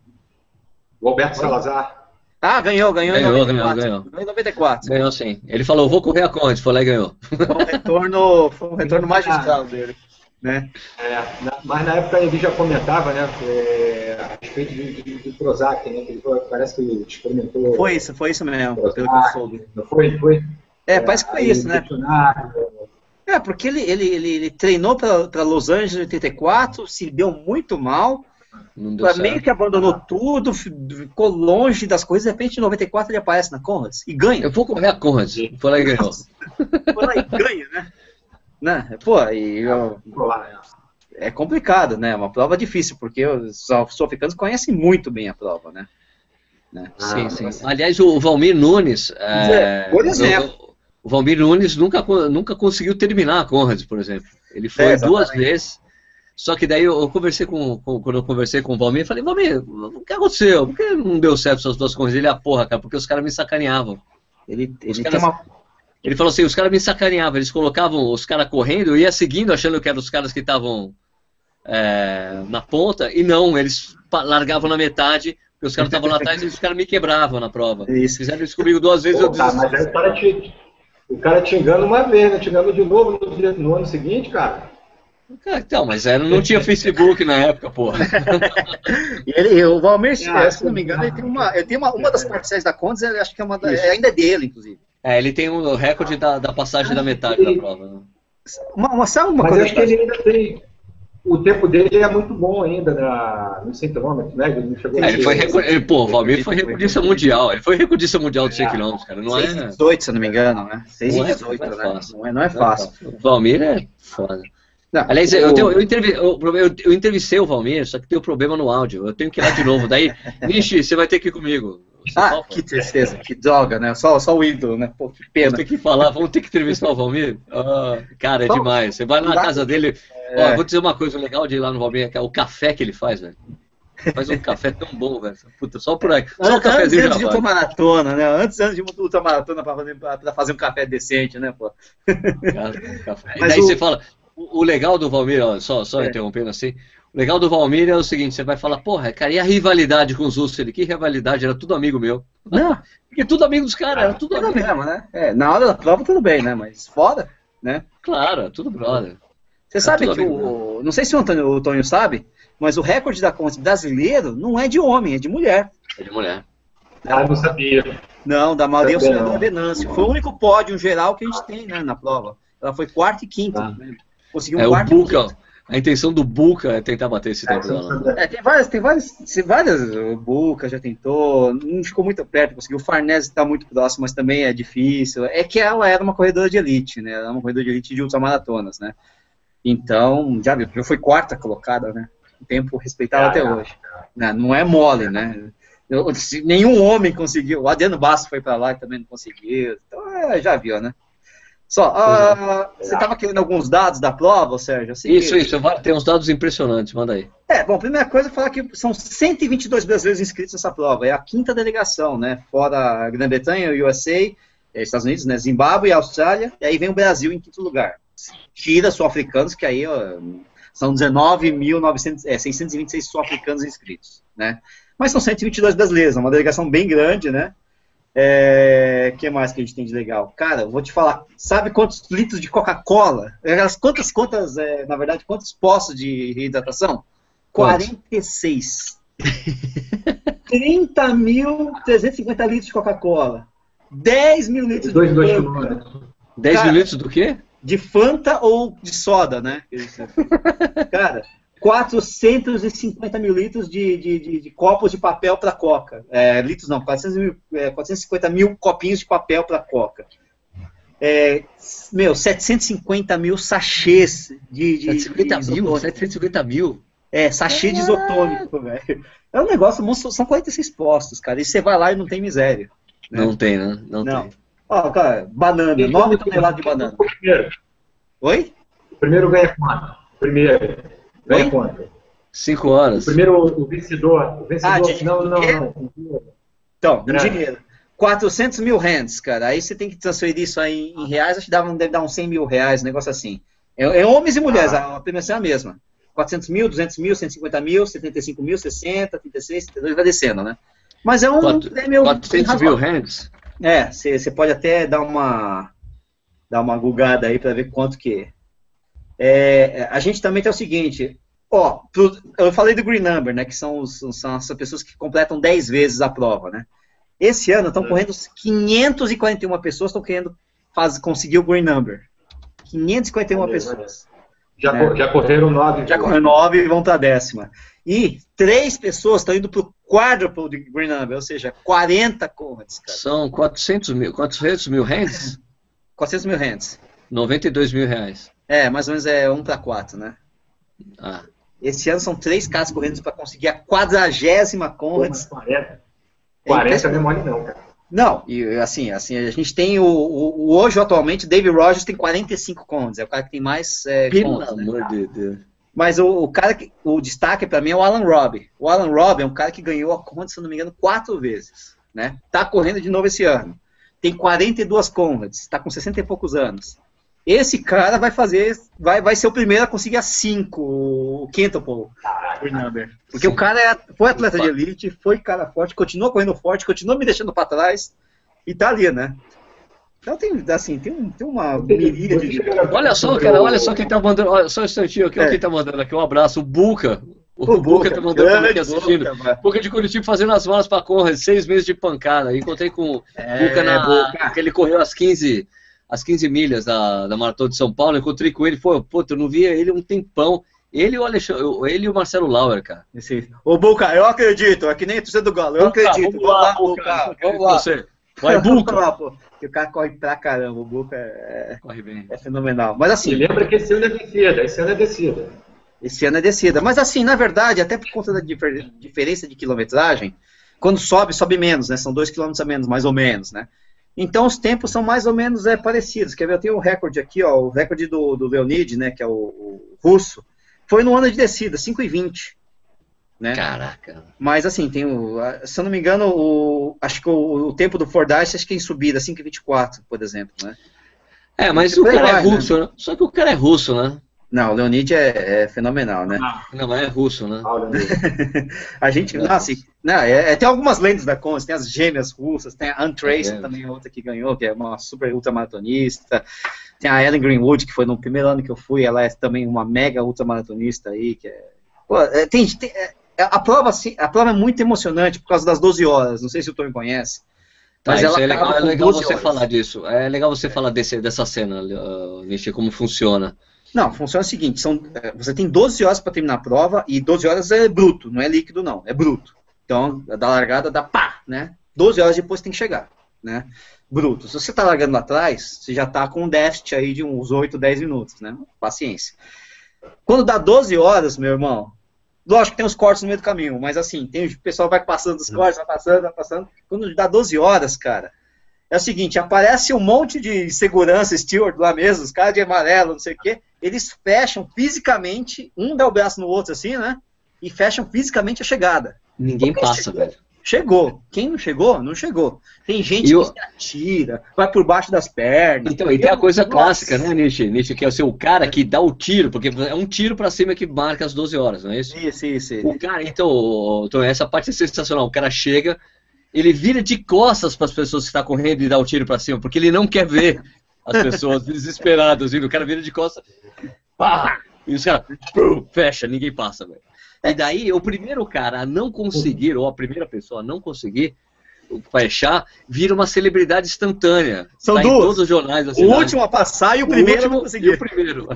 O Alberto Salazar. Ah, ganhou, ganhou, Ganhou, em 94. ganhou, Ganhou em 94. Ganhou sim. Ele falou, vou correr a Conrads, foi lá e ganhou. Foi um retorno, foi um retorno magistral dele. Né? É, na- mas na época ele já comentava, né? é, a respeito de, de, de Prozac, né? Que ele parece que ele experimentou. Foi isso, foi isso mesmo, pelo que eu soube. Não foi? Foi. É, parece que foi isso, né? É, porque ele, ele, ele, ele treinou para Los Angeles em 84, se deu muito mal, Não deu meio que abandonou tudo, fi- ficou longe das coisas, de repente em 94 ele aparece na Conrads e ganha. Eu vou correr a Conrads, foi lá e ganhou. Foi lá e ganha, né? Né? Pô, e eu- é complicado, né? É uma prova difícil, porque os sul-africanos conhecem muito bem a prova, né? né? Sim, Ah, sim. mas- Aliás, o Valmir Nunes. É, Por exemplo. o- O Valmir Nunes nunca, nunca conseguiu terminar a Conrads, por exemplo. Ele foi É, duas vezes. Só que daí eu, eu conversei com, com- Quando eu conversei com o Valmir, eu falei, Valmir, o que aconteceu? Por que não deu certo essas duas corridas? Ele, ah, porra, cara, porque os caras me sacaneavam. Ele, ele caras- tem uma, Ele falou assim, os caras me sacaneavam, eles colocavam os caras correndo, eu ia seguindo achando que eram os caras que estavam é, na ponta, e não, eles largavam na metade, porque os caras estavam lá atrás e os caras me quebravam na prova. Isso. Fizeram isso comigo duas vezes, Pô, eu cara, desisti. mas aí o cara, te, o cara te engana uma vez, né? Te engana de novo no, dia- no ano seguinte, cara. Ah, Então, mas era, não tinha Facebook na época, porra. Ele, o Valmir, Ah, se não me engano, ele tem uma, ele tem uma, uma das parcelas da Condes, acho que é uma da, é, ainda é dele, inclusive. É, ele tem o recorde da, da passagem da metade da prova. Né? Uma, uma, sabe uma Mas eu acho que ele ainda tem. O tempo dele é muito bom ainda na, no 100 km, né? Ele não chegou É, ele foi a recor- ele, pô, o Valmir foi recordista mundial. Ele foi recordista mundial de 100 km, cara. Não é, 6 e 18, se eu não me engano, né? 6 e Não é- 18, não é né? fácil. Não é, não é fácil. O Valmir é foda. Não, Aliás, o- eu, tenho, eu, entrevi- eu, eu- entrevistei o Valmir, só que tem um problema no áudio. Eu tenho que ir lá de novo. Daí, Nishi, você vai ter que ir comigo. Você Ah, topa? que tristeza, que droga, né? Só, só o ídolo, né? Pô, que pena. Vamos ter que falar, vamos ter que entrevistar o Valmir? Ah, cara, é Vamos. demais. Você vai lá na casa dele. Ó, É. vou dizer uma coisa legal de ir lá no Valmir, é o café que ele faz, velho. Faz um café tão bom, velho. Puta, só por aí. Só um Antes, cafezinho antes de vale. ultramaratona, né? Antes, antes de ultramaratona pra fazer, pra, fazer um café decente, né, pô? Cara, café. E daí o- você fala, o, o legal do Valmir, ó, só, só É. interrompendo assim, o legal do Valmir é o seguinte, você vai falar, porra, cara, e a rivalidade com os Husserl? Que rivalidade? Era tudo amigo meu. Não, Porque tudo amigo dos caras, era tudo tudo amigo. mesmo, né? É, na hora da prova tudo bem, né? Mas fora, né? Claro, é tudo brother. Você sabe tudo que amigo, o. Não sei se o Antônio, o Tonho sabe, mas o recorde da Conte brasileiro não é de homem, é de mulher. É de mulher. Ah, não sabia. Não, da Maria Auxiliadora. Venâncio. Foi o único pódio geral que a gente tem, né, na prova. Ela foi quarta e quinta. Ah. né? Conseguiu um É o quarto Buca, a intenção do Buca é tentar bater esse tempo eu não dela. sabia. É, tem várias, tem várias, várias. O Buca já tentou, não ficou muito perto, conseguiu. O Farnese está muito próximo, mas também é difícil. É que ela era uma corredora de elite, né? Ela era uma corredora de elite de ultramaratonas, né? Então, já viu, já foi quarta colocada, né? Um tempo respeitado Ah, até é. hoje. Não, não é mole, né? Eu- se nenhum homem conseguiu. O Adriano Basso foi para lá e também não conseguiu. Então, é, já viu, né? Só, ah, você estava querendo alguns dados da prova, Sérgio? Assim, Isso, isso, tem uns dados impressionantes, manda aí. é, bom, primeira coisa é falar que são 122 brasileiros inscritos nessa prova. É a quinta delegação, né? Fora a Grã-Bretanha, o USA, eh, Estados Unidos, né? Zimbábue e Austrália. E aí vem o Brasil em quinto lugar. Tira sul-africanos, que aí ó, são 19.626 é, sul-africanos inscritos, né? Mas são 122 brasileiros, é uma delegação bem grande, né? É, que mais que a gente tem de legal? Cara, eu vou te falar, sabe quantos litros de Coca-Cola? Quantas, quantas, é, na verdade, quantos poços de reidratação? Quantos? 46. 30.350 litros de Coca-Cola. 10 mil litros Dois, de dois Fanta. quilômetros. 10 Cara, minutos do quê? De Fanta ou de soda, né? Cara, 450 mil litros de, de, de- de copos de papel para Coca. É, litros não, 400 mil, é, 450 mil copinhos de papel para Coca. É, meu, 750 mil sachês de, de, 750 de mil? isotônico. 750 mil? É, sachê de isotônico, velho. É um negócio, monstro- são 46 postos, cara. E você vai lá e não tem miséria. Né? Não tem, né? Não, Não. tem. Ó, cara, banana, 9 toneladas de banana. Primeiro, Oi? primeiro ganha quanto? O primeiro ganha Oi? quanto? 5 horas. O primeiro, o vencedor. O vencedor Ah, de- não, não, de- não. Então, em dinheiro. 400 mil rands, cara. Aí você tem que transferir isso aí em reais, acho que dava, deve dar uns 100 mil reais, um negócio assim. É, é homens e mulheres, Ah. a premiação é a mesma. 400 mil, 200 mil, 150 mil, 75 mil, 60, 36, 32, vai descendo, né? Mas é um Quatro- prêmio 400 mil hands? É, você pode até dar uma dar uma gugada aí para ver quanto que é. A gente também tem o seguinte, ó, pro- eu falei do Green Number, né, que são, os, são as pessoas que completam 10 vezes a prova, né? Esse ano estão É. correndo 541 pessoas estão querendo faz, conseguir o Green Number. 551 Olha, pessoas. Já, É. co- já correram nove. Já correram 9 e vão para a décima. E três pessoas estão indo para o quadruple de Green Number, ou seja, 40 correntes, cara. São 400 mil, 400 mil hands? 400 mil hands. 92 mil reais. É, mais ou menos é 1 para 4, né? Ah, Esse ano são três caras correndo para conseguir a quadragésima Conrads. 40. É 40 não é impressionante. mole não, cara. Não, e assim, assim, a gente tem o, o- o- hoje atualmente, David Rogers tem 45 Conrads, é o cara que tem mais é, pelo Conrads, né? amor de Deus. Mas o, o cara que, o destaque para mim é o Alan Robb. O Alan Robb é um cara que ganhou a Conrad, se não me engano, quatro vezes, né? Tá correndo de novo esse ano. tem 42 Conrads, está com 60 e poucos anos. Esse cara vai fazer, vai, vai ser o primeiro a conseguir a 5, o quintuple number. Porque Sim. o cara é, foi atleta de elite, foi cara forte, continua correndo forte, continua me deixando para trás e tá ali, né? Então tem, assim, tem, um, tem uma miríade de... Olha só, cara, olha só quem tá mandando, olha só um instantinho aqui, é. olha quem tá mandando aqui, um abraço, o Buca, o, o Buca tá mandando aqui assistindo. Buca, Buca de Curitiba fazendo as malas pra Conrad, seis meses de pancada. Encontrei com o é, Buca na. Buca. que ele correu às 15, às 15 milhas da, da Maratona de São Paulo. Encontrei com ele, pô, pô, eu não via ele um tempão. Ele e o Alexandre, ele e o Marcelo Lauer, cara. Sim. Ô, Buca, eu acredito, é que nem torcida do Galo, eu Buca, acredito. Vamos lá, Buca, vamos lá. Você. Vai, Buca. lá, pô. o cara corre pra caramba, o Buca é, corre bem. é fenomenal. Mas assim. E lembra que esse ano é descida, esse ano é descida. Esse ano é descida. Mas assim, na verdade, até por conta da difer diferença de quilometragem, quando sobe, sobe menos, né? São 2 km a menos, mais ou menos, né? Então os tempos são mais ou menos é, parecidos. Quer ver? Eu tenho o recorde aqui, ó, o recorde do, do Leonid, né? Que é o, o russo. Foi no ano de descida, 5,20. Né? Caraca. Mas assim, tem o, se eu não me engano, o, acho que o, o tempo do Fordyce acho que é em subida, 5,24, por exemplo, né? É, mas o cara é vai, é russo, né? Só que o cara é russo, né? Não, o Leonid é, é, fenomenal, né? Não, mas é russo, né? a gente, é. não, assim, não, é, é, tem algumas lendas da Conce, tem as gêmeas russas, tem a Untraced é. também, outra que ganhou, que é uma super ultramaratonista. Tem a Ellen Greenwood, que foi no primeiro ano que eu fui, ela é também uma mega ultramaratonista aí, que é... Pô, é, tem, tem a, prova, assim, a prova é muito emocionante por causa das 12 horas, não sei se o Tony conhece. Tá, mas ela é legal, é legal você horas. falar disso. É legal você falar desse, dessa cena, uh, como funciona. Não, funciona o seguinte: são, é, você tem 12 horas para terminar a prova, e 12 horas é bruto, não é líquido, não, é bruto. Então, da largada dá pá, né? 12 horas depois tem que chegar, né? Bruto. Se você está largando lá atrás, você já está com um déficit aí de uns 8, 10 minutos, né? Paciência. Quando dá 12 horas, meu irmão, lógico que tem os cortes no meio do caminho, mas assim, tem o pessoal vai passando os cortes, vai passando, vai passando. Quando dá 12 horas, cara, é o seguinte, aparece um monte de segurança, steward lá mesmo, os caras de amarelo, não sei o quê, eles fecham fisicamente, um dá o braço no outro assim, né? E fecham fisicamente a chegada. Ninguém Porque passa, chegou, velho. Chegou. Quem não chegou, não chegou. Tem gente eu... que se atira, vai por baixo das pernas. Então, e tem a coisa Nossa. clássica, né, Nietzsche? Nietzsche, que é o seu cara que dá o tiro, porque é um tiro para cima que marca as 12 horas, não é isso? Isso, isso. O cara, então, então, essa parte é sensacional. O cara chega, ele vira de costas para as pessoas que estão tá correndo e dá o tiro para cima, porque ele não quer ver as pessoas desesperadas vindo. O cara vira de costas, pá, e os caras, fecha, ninguém passa, velho. E daí, o primeiro cara a não conseguir, ou a primeira pessoa a não conseguir fechar, vira uma celebridade instantânea. São tá duas. todos os jornais da cidade. O último a passar e o, o primeiro último, a conseguir. E o primeiro.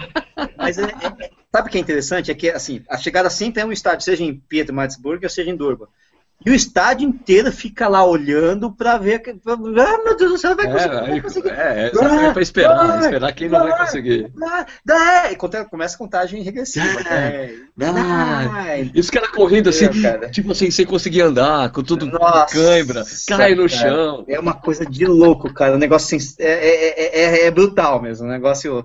Mas é, é, sabe o que é interessante? É que assim, a chegada sempre é um estádio, seja em Pietermaritzburg ou seja em Durban. E o estádio inteiro fica lá olhando para ver. Que, ah, meu Deus do céu, vai conseguir. É, vai conseguir. é, é ah, para esperar, ah, esperar quem não vai conseguir. Ah, começa a contagem regressiva. Ah, e os caras correndo assim, cara. tipo assim, sem conseguir andar, com tudo Nossa, cãibra, cai no cara, chão. É uma coisa de louco, cara. O negócio assim, é, é, é, brutal mesmo. O negócio.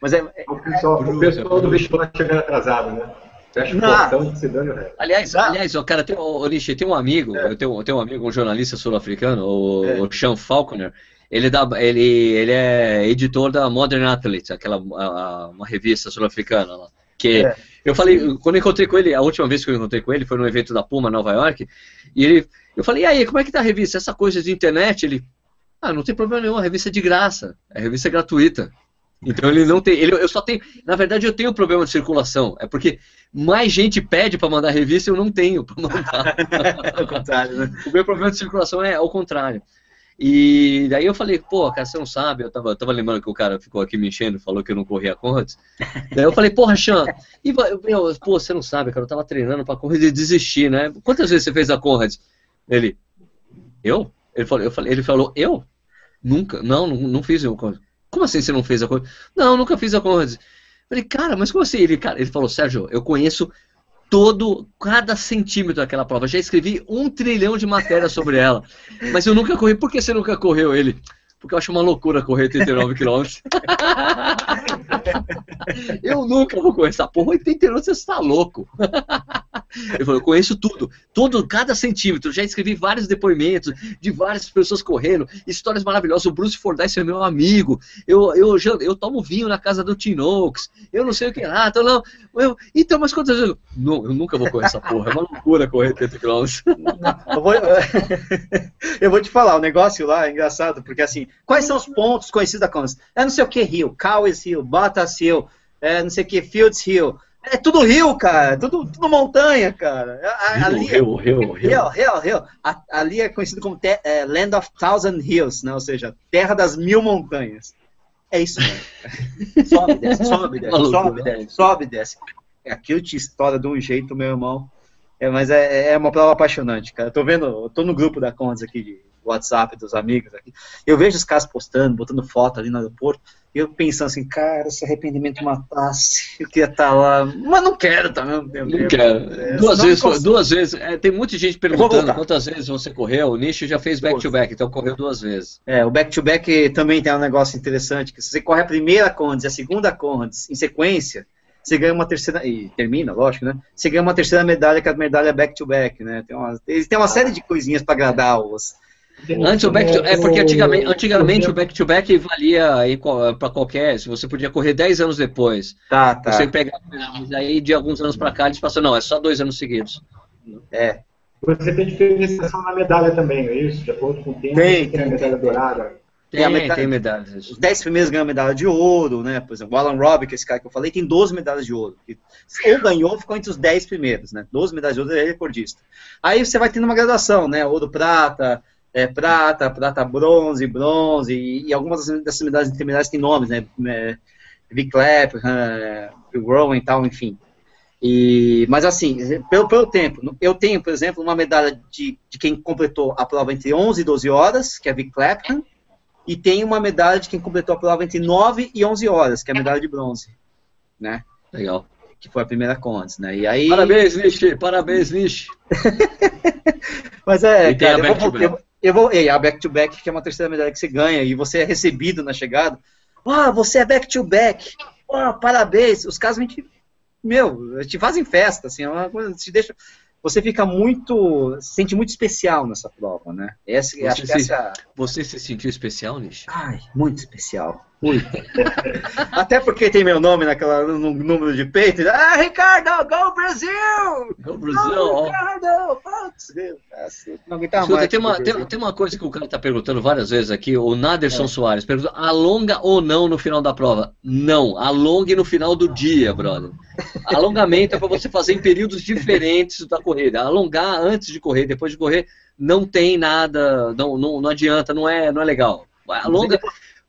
Mas é. o pessoal, o pessoal do vestibular chegando atrasado, né? Fecha o portão se dando ré. Aliás, aliás, ó, cara, tem, ó, Nishi, tem um amigo, é. eu tenho, tenho um amigo, um jornalista sul-africano, o, é. o Sean Falconer. Ele, dá, ele, ele é editor da Modern Athlete, aquela a, uma revista sul-africana lá. Que é. eu falei, quando eu encontrei com ele, a última vez que eu encontrei com ele foi no evento da Puma, Nova York, e ele, eu falei, e aí, como é que tá a revista? Essa coisa de internet? Ele, ah, não tem problema nenhum, a revista é de graça, a revista é gratuita. Então ele não tem. Ele, eu só tenho. Na verdade, eu tenho problema de circulação. É porque mais gente pede para mandar revista e eu não tenho para mandar. o contrário, né? O meu problema de circulação é ao contrário. E daí eu falei, pô, cara, você não sabe, eu tava, eu tava lembrando que o cara ficou aqui me enchendo, falou que eu não corria Conrads. daí eu falei, porra, Chan, e, meu, pô, você não sabe, cara, eu tava treinando pra correr e desistir, né? Quantas vezes você fez a Conrads? Ele, eu? Ele falou, eu falei, ele falou, eu? Nunca, não, não, não fiz o Conrads. Como assim você não fez a Conrads? Não, nunca fiz a Conrads. Falei, cara, mas como assim? Ele, cara, ele falou, Sérgio, eu conheço todo, cada centímetro daquela prova. Já escrevi um trilhão de matérias sobre ela. Mas eu nunca corri. Por que você nunca correu ele? Porque eu acho uma loucura correr 89 quilômetros. eu nunca vou correr essa porra. 89 você está louco. Ele falou, eu conheço tudo, todo, cada centímetro. Já escrevi vários depoimentos de várias pessoas correndo, histórias maravilhosas. O Bruce Fordyce é meu amigo. Eu, eu, eu, eu tomo vinho na casa do Tinox. Eu não sei o que lá. Então, não, eu, então mas quantas vezes? Não, eu nunca vou correr essa porra. É uma loucura correr 80 km. Eu vou, eu vou te falar, o negócio lá é engraçado, porque assim, quais são os pontos conhecidos da Constance? É não sei o que Hill, Cowes Hill, Bottas Hill, é não sei o que Fields Hill. É tudo rio, cara. Tudo, tudo montanha, cara. Ali, rio, rio, rio, rio. rio, Ali é conhecido como te, é, Land of Thousand Hills, né? ou seja, Terra das Mil Montanhas. É isso mesmo. sobe, desce, sobe, desce, sobe, desce, sobe, desce. Aquilo te estoura de um jeito, meu irmão. É, mas é, é uma prova apaixonante, cara. Eu tô vendo, eu tô no grupo da Contas aqui de WhatsApp dos amigos aqui. Eu vejo os caras postando, botando foto ali no aeroporto, e eu pensando assim, cara, se arrependimento matasse, eu queria estar tá lá, mas não quero também. Tá, não, não quero. É, duas, vezes, duas vezes, é, tem muita gente perguntando quantas vezes você correu, o Nicho já fez back-to-back, -back, então correu duas vezes. É, o back-to-back -back também tem um negócio interessante, que se você corre a primeira Condes e a segunda Condes em sequência, você ganha uma terceira, e termina, lógico, né? Você ganha uma terceira medalha, que é a medalha back-to-back, -back, né? Tem uma, tem uma série de coisinhas para agradar os Antes o back to, é porque antigamente, antigamente o back-to-back -back valia para qualquer, se você podia correr 10 anos depois. Tá, tá. Você pegava, mas aí de alguns anos para cá eles passam, não, é só dois anos seguidos. É. Você tem diferenciação na medalha também, é isso? De acordo com o tempo, tem, tem a medalha dourada. Tem, tem, medalha, tem medalhas. Os 10 primeiros ganham medalha de ouro, né? Por exemplo, o Alan Robb, que é esse cara que eu falei, tem 12 medalhas de ouro. Ou ganhou, ficou entre os 10 primeiros, né? 12 medalhas de ouro, ele é recordista. Aí você vai tendo uma graduação, né? Ouro, prata, é, prata, prata, bronze, bronze, e, e algumas dessas medalhas intermediárias têm nomes, né? É, V-Clap, uh, Rowan e tal, enfim. E, mas assim, pelo, pelo tempo, eu tenho, por exemplo, uma medalha de, de quem completou a prova entre 11 e 12 horas, que é Vic Clapham, e tem uma medalha de quem completou a prova entre 9 e 11 horas, que é a medalha de bronze, né? Legal. Que foi a primeira Contes, né? E aí... Parabéns, Nishi, parabéns, Nishi. mas é, cara, eu, vou, eu, eu vou, e a back-to-back, -back, que é uma terceira medalha que você ganha, e você é recebido na chegada. Ah, você é back-to-back. -back. Ah, parabéns. Os caras, te, meu, te fazem festa, assim, é uma coisa, te deixa, você fica muito, se sente muito especial nessa prova, né? Essa, você, acho se, essa... você se sentiu especial, Nish? Ai, muito especial. Muito. Até porque tem meu nome naquela, no número de peito. Ah, Ricardo, go Brasil! Go Brasil! Go, Ricardo! Não aguentava Escuta, mais. Tem uma, tem, tem, uma coisa que o cara está perguntando várias vezes aqui. O Naderson é. Soares perguntou: alonga ou não no final da prova? Não, alongue no final do dia, brother. Alongamento é para você fazer em períodos diferentes da corrida. Alongar antes de correr, depois de correr, não tem nada, não, não, não adianta, não é, não é legal. Alonga.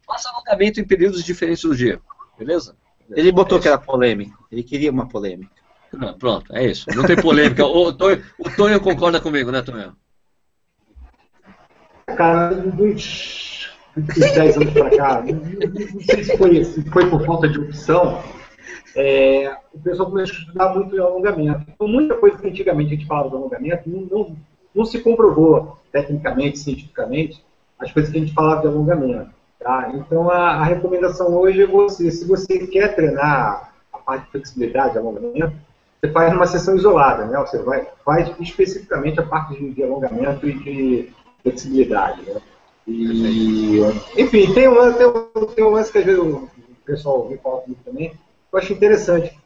Faça alongamento em períodos diferentes do dia. Beleza? Ele botou é que era polêmico. Ele queria uma polêmica. Não, pronto, é isso. Não tem polêmica. o, Tonho, o Tonho concorda comigo, né, Tonho? Cara, dos 10 anos pra cá, não, não sei se foi, se foi por falta de opção, é, o pessoal começou a estudar muito em alongamento. Então, muita coisa que antigamente a gente falava de alongamento não, não, não se comprovou tecnicamente, cientificamente, as coisas que a gente falava de alongamento. Tá? Então, a, a, recomendação hoje é você, se você quer treinar a parte de flexibilidade, alongamento, você faz uma sessão isolada, né? Você vai, faz especificamente a parte de, de alongamento e de flexibilidade, né? E, enfim, tem um, tem, um, tem um lance que às vezes o pessoal me fala comigo também, que eu acho interessante.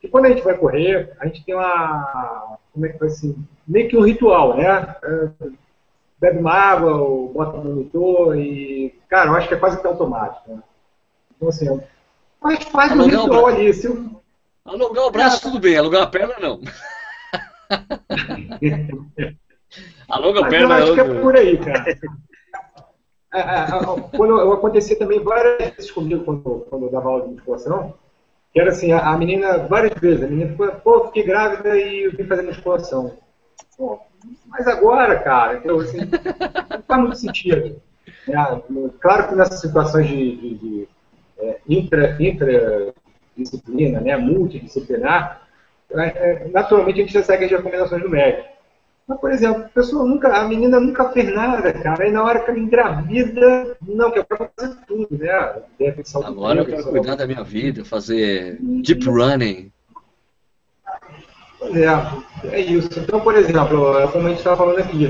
Que quando a gente vai correr, a gente tem uma, como é que vai assim, meio que um ritual, né? É, bebe uma água, ou bota no monitor e, cara, eu acho que é quase que automático. Né? Então, assim, mas faz um ritual ali. Se eu... Alongar o braço, tudo bem, alongar a perna, não. Alonga a perna, eu acho que é por aí, cara. É, é, é, quando eu, acontecia também várias vezes comigo quando, quando eu dava aula de musculação, que era assim, a, a menina, várias vezes, a menina ficou, pô, fiquei grávida e eu vim fazer musculação. Pô, mas agora, cara, então, assim, não faz muito sentido. Né? Claro que nessas situações de, de, de é, intra, intradisciplina, né, multidisciplinar, é, é, naturalmente a gente já segue as recomendações do médico. Mas, por exemplo, a, pessoa nunca, a menina nunca fez nada, cara, e na hora que ela engravida, não, que é pra fazer tudo, né? Deve Agora eu quero cuidar da minha vida, fazer deep running. É, é isso. Então, por exemplo, é como a gente estava falando aqui,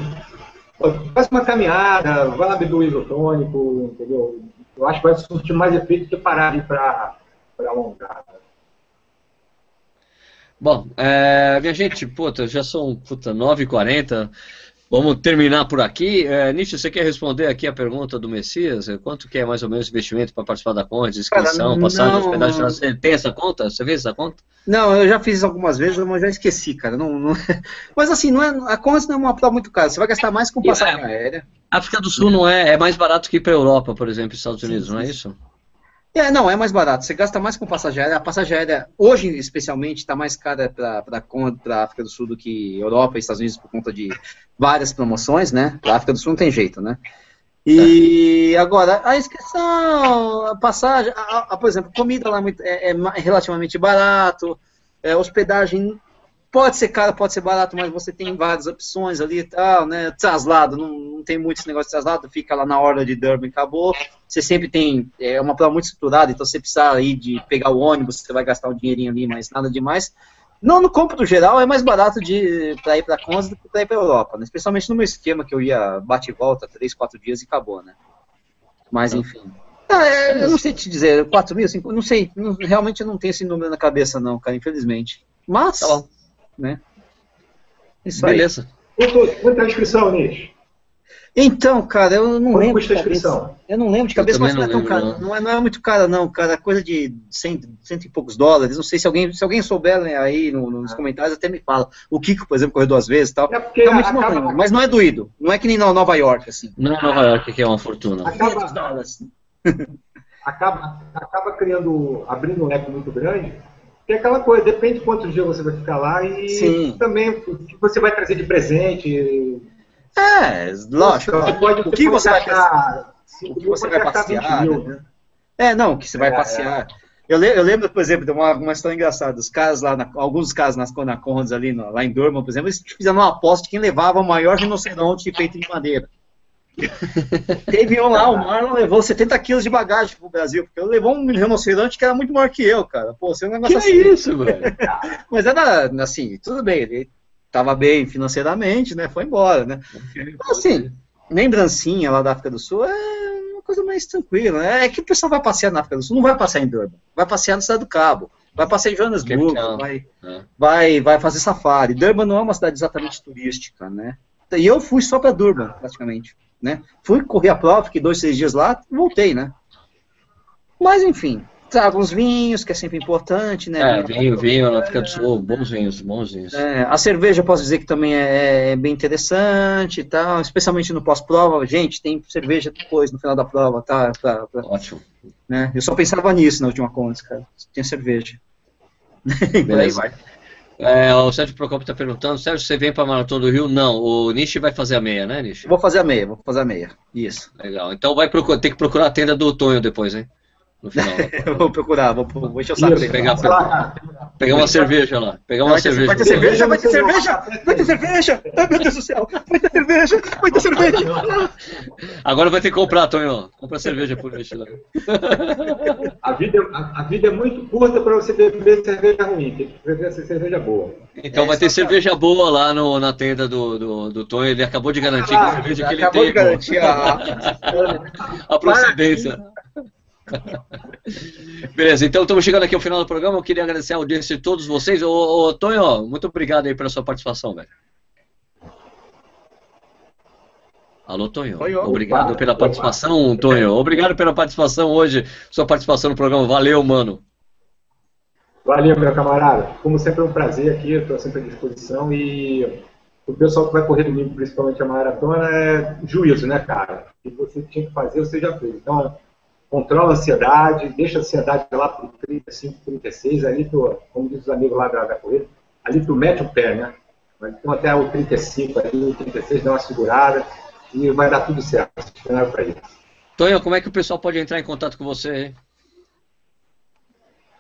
faz uma caminhada, lá beber o isotônico, entendeu? Eu acho que vai surtir mais efeito que parar ali para alongar. Bom, é, minha gente, puta, já são puta, 9h40. Vamos terminar por aqui. É, Nietzsche, você quer responder aqui a pergunta do Messias? Quanto que é mais ou menos investimento para participar da conta, inscrição, Cara, passagem, hospedagem? Você tem essa conta? Você fez essa conta? Não, eu já fiz algumas vezes, mas já esqueci, cara. Não, não... Mas assim, não é, a conta não é uma prova muito cara. Você vai gastar mais com passagem é, aérea. África do Sul não é, é mais barato que ir para a Europa, por exemplo, Estados Unidos, sim, não é isso? É, não, é mais barato. Você gasta mais com passagem aérea. A passagem aérea, hoje especialmente, está mais cara para a África do Sul do que Europa e Estados Unidos por conta de várias promoções, né? Para a África do Sul não tem jeito, né? E agora, a inscrição, a passagem, a, a, por exemplo, comida lá é, é, é relativamente barato, é, hospedagem Pode ser caro, pode ser barato, mas você tem várias opções ali e tal, né? Traslado, não, não tem muito esse negócio de traslado, fica lá na hora de Durban e acabou. Você sempre tem, é uma prova muito estruturada, então você precisa aí de pegar o ônibus, você vai gastar um dinheirinho ali, mas nada demais. Não, no cômputo geral, é mais barato para ir para Conza do que para ir para Europa, né? especialmente no meu esquema que eu ia bate e volta, três, quatro dias e acabou, né? Mas enfim. Ah, é, eu não sei te dizer, 4 mil, 5, não sei, não, realmente eu não tenho esse número na cabeça, não, cara, infelizmente. Mas. Tá né? Isso Beleza. Aí. Quanto é a inscrição, Nis? Então, cara, eu não Quanto lembro. custa a inscrição? Eu não lembro de cabeça, mas não, é tão caro. Não. é, não é muito caro, não, cara. Coisa de cento, cento e poucos dólares. Não sei se alguém, se alguém souber né, aí no, nos comentários, até me fala. O Kiko, por exemplo, correu duas vezes e tal. É Realmente acaba... não mas não é doído. Não é que nem Nova York, assim. Não é Nova York que é uma fortuna. Acaba, acaba, acaba criando, abrindo um leque muito grande é aquela coisa, depende de quantos dias você vai ficar lá e Sim. também o que você vai trazer de presente. É, lógico. Você pode, o que você, vai gastar? O que você vai passear? Né? É, não, que você vai é, passear. É. Eu, eu, lembro, por exemplo, de uma, uma história engraçada. Os caras lá, na, alguns casos nas na Conrads ali, no, lá em Durban, por exemplo, eles fizeram uma aposta de quem levava o maior rinoceronte feito de madeira. Teve um lá, o Marlon levou 70 quilos de bagagem pro Brasil, porque ele levou um rinoceronte que era muito maior que eu, cara. Pô, você é um negócio que assim. é isso, velho? Mas era assim, tudo bem, ele tava bem financeiramente, né? Foi embora, né? Então, assim, lembrancinha lá da África do Sul é uma coisa mais tranquila. Né? É que o pessoal vai passear na África do Sul, não vai passear em Durban, vai passear no Cidade do Cabo, vai passear em Johannesburg, vai, é. vai, vai fazer safari. Durban não é uma cidade exatamente turística, né? E eu fui só para Durban, praticamente né? Fui correr a prova, fiquei dois, três dias lá, voltei, né? Mas enfim, trago uns vinhos, que é sempre importante, né? É, vinho, vinho, na África do Sul, bons vinhos, bons vinhos. É, a cerveja, posso dizer que também é, é bem interessante e tal, especialmente no pós-prova. Gente, tem cerveja depois, no final da prova, tá? Pra, pra, Ótimo. Né? Eu só pensava nisso na última conta, cara. Tinha cerveja. Aí vai. É, o Sérgio Procopio está perguntando, Sérgio, você vem para a Maratona do Rio? Não, o Nishi vai fazer a meia, né, Nishi? Vou fazer a meia, vou fazer a meia, isso. Legal, então vai procurar, ter que procurar a tenda do Tonho depois, hein? No final. vou procurar, vou, vou encher o saco dele. Pegar, pegar uma cerveja lá. Pegar uma vai cerveja. Vai ter cerveja, vai ter cerveja, vai ter cerveja. Ai, meu Deus do céu. Vai ter cerveja, vai ter cerveja. Agora vai ter que comprar, Tonho. Compra cerveja por mês lá. A vida, a, a, vida é muito curta para você beber cerveja ruim. Tem que beber cerveja boa. Então é, vai ter cerveja boa lá no, na tenda do, do, do Tonho. Ele acabou de garantir ah, que a cerveja que ele tem. Acabou de garantir a, a procedência. Beleza, então estamos chegando aqui ao final do programa. Eu queria agradecer a audiência de todos vocês. Ô, ô Tonho, muito obrigado aí pela sua participação, velho. Alô, Tonho. Obrigado opa, pela participação, opa. Tonho. Obrigado pela participação hoje, sua participação no programa. Valeu, mano. Valeu, meu camarada. Como sempre é um prazer aqui, estou sempre à disposição e o pessoal que vai correr domingo, principalmente a maratona, é juízo, né, cara? O que você tinha que fazer, você já fez. Então, controla a ansiedade, deixa a ansiedade lá para 35, 36, ali tu, como diz os amigos lá da, da corrida, ali tu mete o pé, né? Então até o 35, ali, o 36, dá uma segurada e vai dar tudo certo. É para isso. Tonho, como é que o pessoal pode entrar em contato com você?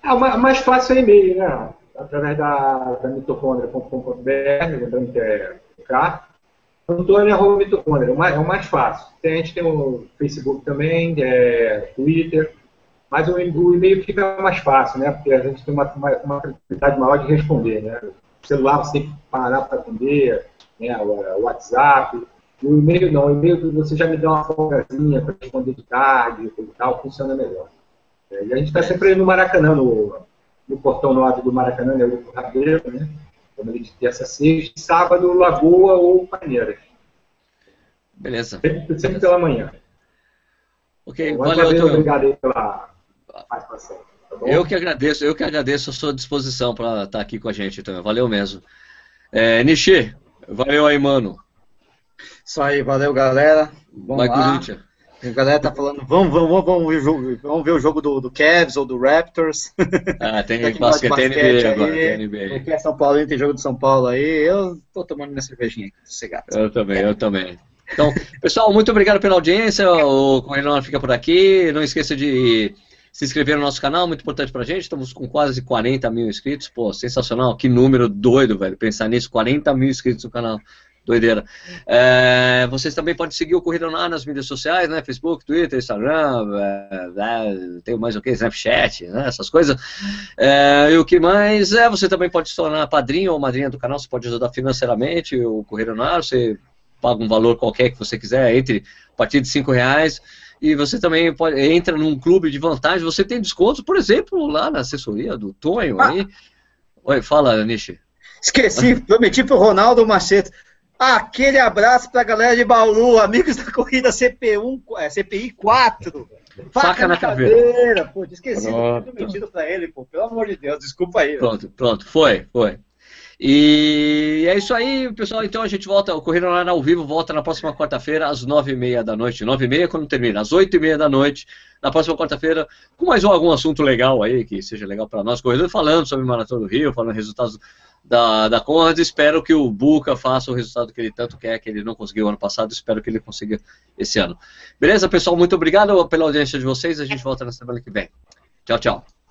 É, o mais fácil é e-mail, né? Através da, da mitocondria.com.br, lembrando que é cá. Antônio arroba mitocôndria, é o mais, é o mais fácil. A gente tem o Facebook também, é, Twitter, mas o, o, e-mail fica mais fácil, né? Porque a gente tem uma, uma maior de responder, né? celular você tem que parar para atender, né, o WhatsApp. O e-mail não, o e-mail você já me dá uma folgazinha para responder de tarde e tal, funciona melhor. É, e a gente está sempre no Maracanã, no, no portão 9 do Maracanã, né, o Rabeiro, né? Como ele de terça sexta, sábado, Lagoa ou Paneiras. Beleza. Sempre, sempre pela manhã. Ok, valeu, Antônio. Obrigado aí pela participação. Tá eu que agradeço, eu que agradeço a sua disposição para estar aqui com a gente, então. Valeu mesmo. É, Nishi, valeu aí, mano. Isso aí, valeu, galera. Vamos Vai, lá. Corinthians. A galera tá falando, vamos, vamos, vamos, ver, o jogo, vamos ver o jogo do, do Cavs ou do Raptors. Ah, tem basquete, basquete NBA agora, tem NBA. é São Paulo, tem jogo do São Paulo aí. Eu tô tomando minha cervejinha aqui, sossegado. Eu também, eu também. Então, pessoal, muito obrigado pela audiência. O Correio fica por aqui. Não esqueça de se inscrever no nosso canal, muito importante pra gente. Estamos com quase 40 mil inscritos. Pô, sensacional. Que número doido, velho. Pensar nisso, 40 mil inscritos no canal. Doideira. É, vocês também podem seguir o Corrida no nas mídias sociais, né? Facebook, Twitter, Instagram, é, é, tem mais o que? Snapchat, né? Essas coisas. E o que mais? É, você também pode se tornar padrinho ou madrinha do canal, você pode ajudar financeiramente o Corrida no você paga um valor qualquer que você quiser, entre a partir de 5 reais. E você também pode, entra num clube de vantagem, você tem descontos, por exemplo, lá na assessoria do Tonho ah. aí. Oi, fala, Nishi. Esqueci, prometi pro Ronaldo Macedo. Aquele abraço para a galera de Bauru, amigos da corrida CP1, é, CPI 4. Faca, Faca na caveira. caveira. Pô, esqueci, não mentido para ele, pô, pelo amor de Deus, desculpa aí. Pronto, pronto, foi, foi. E é isso aí, pessoal. Então a gente volta, o Corrida Online ao vivo volta na próxima quarta-feira, às nove e meia da noite. Nove e meia quando termina, às oito e meia da noite, na próxima quarta-feira, com mais algum assunto legal aí, que seja legal para nós, corredores, falando sobre o Maratona do Rio, falando resultados da, da Conrad. Espero que o Buca faça o resultado que ele tanto quer, que ele não conseguiu ano passado. Espero que ele consiga esse ano. Beleza, pessoal? Muito obrigado pela audiência de vocês. A gente volta na semana que vem. Tchau, tchau.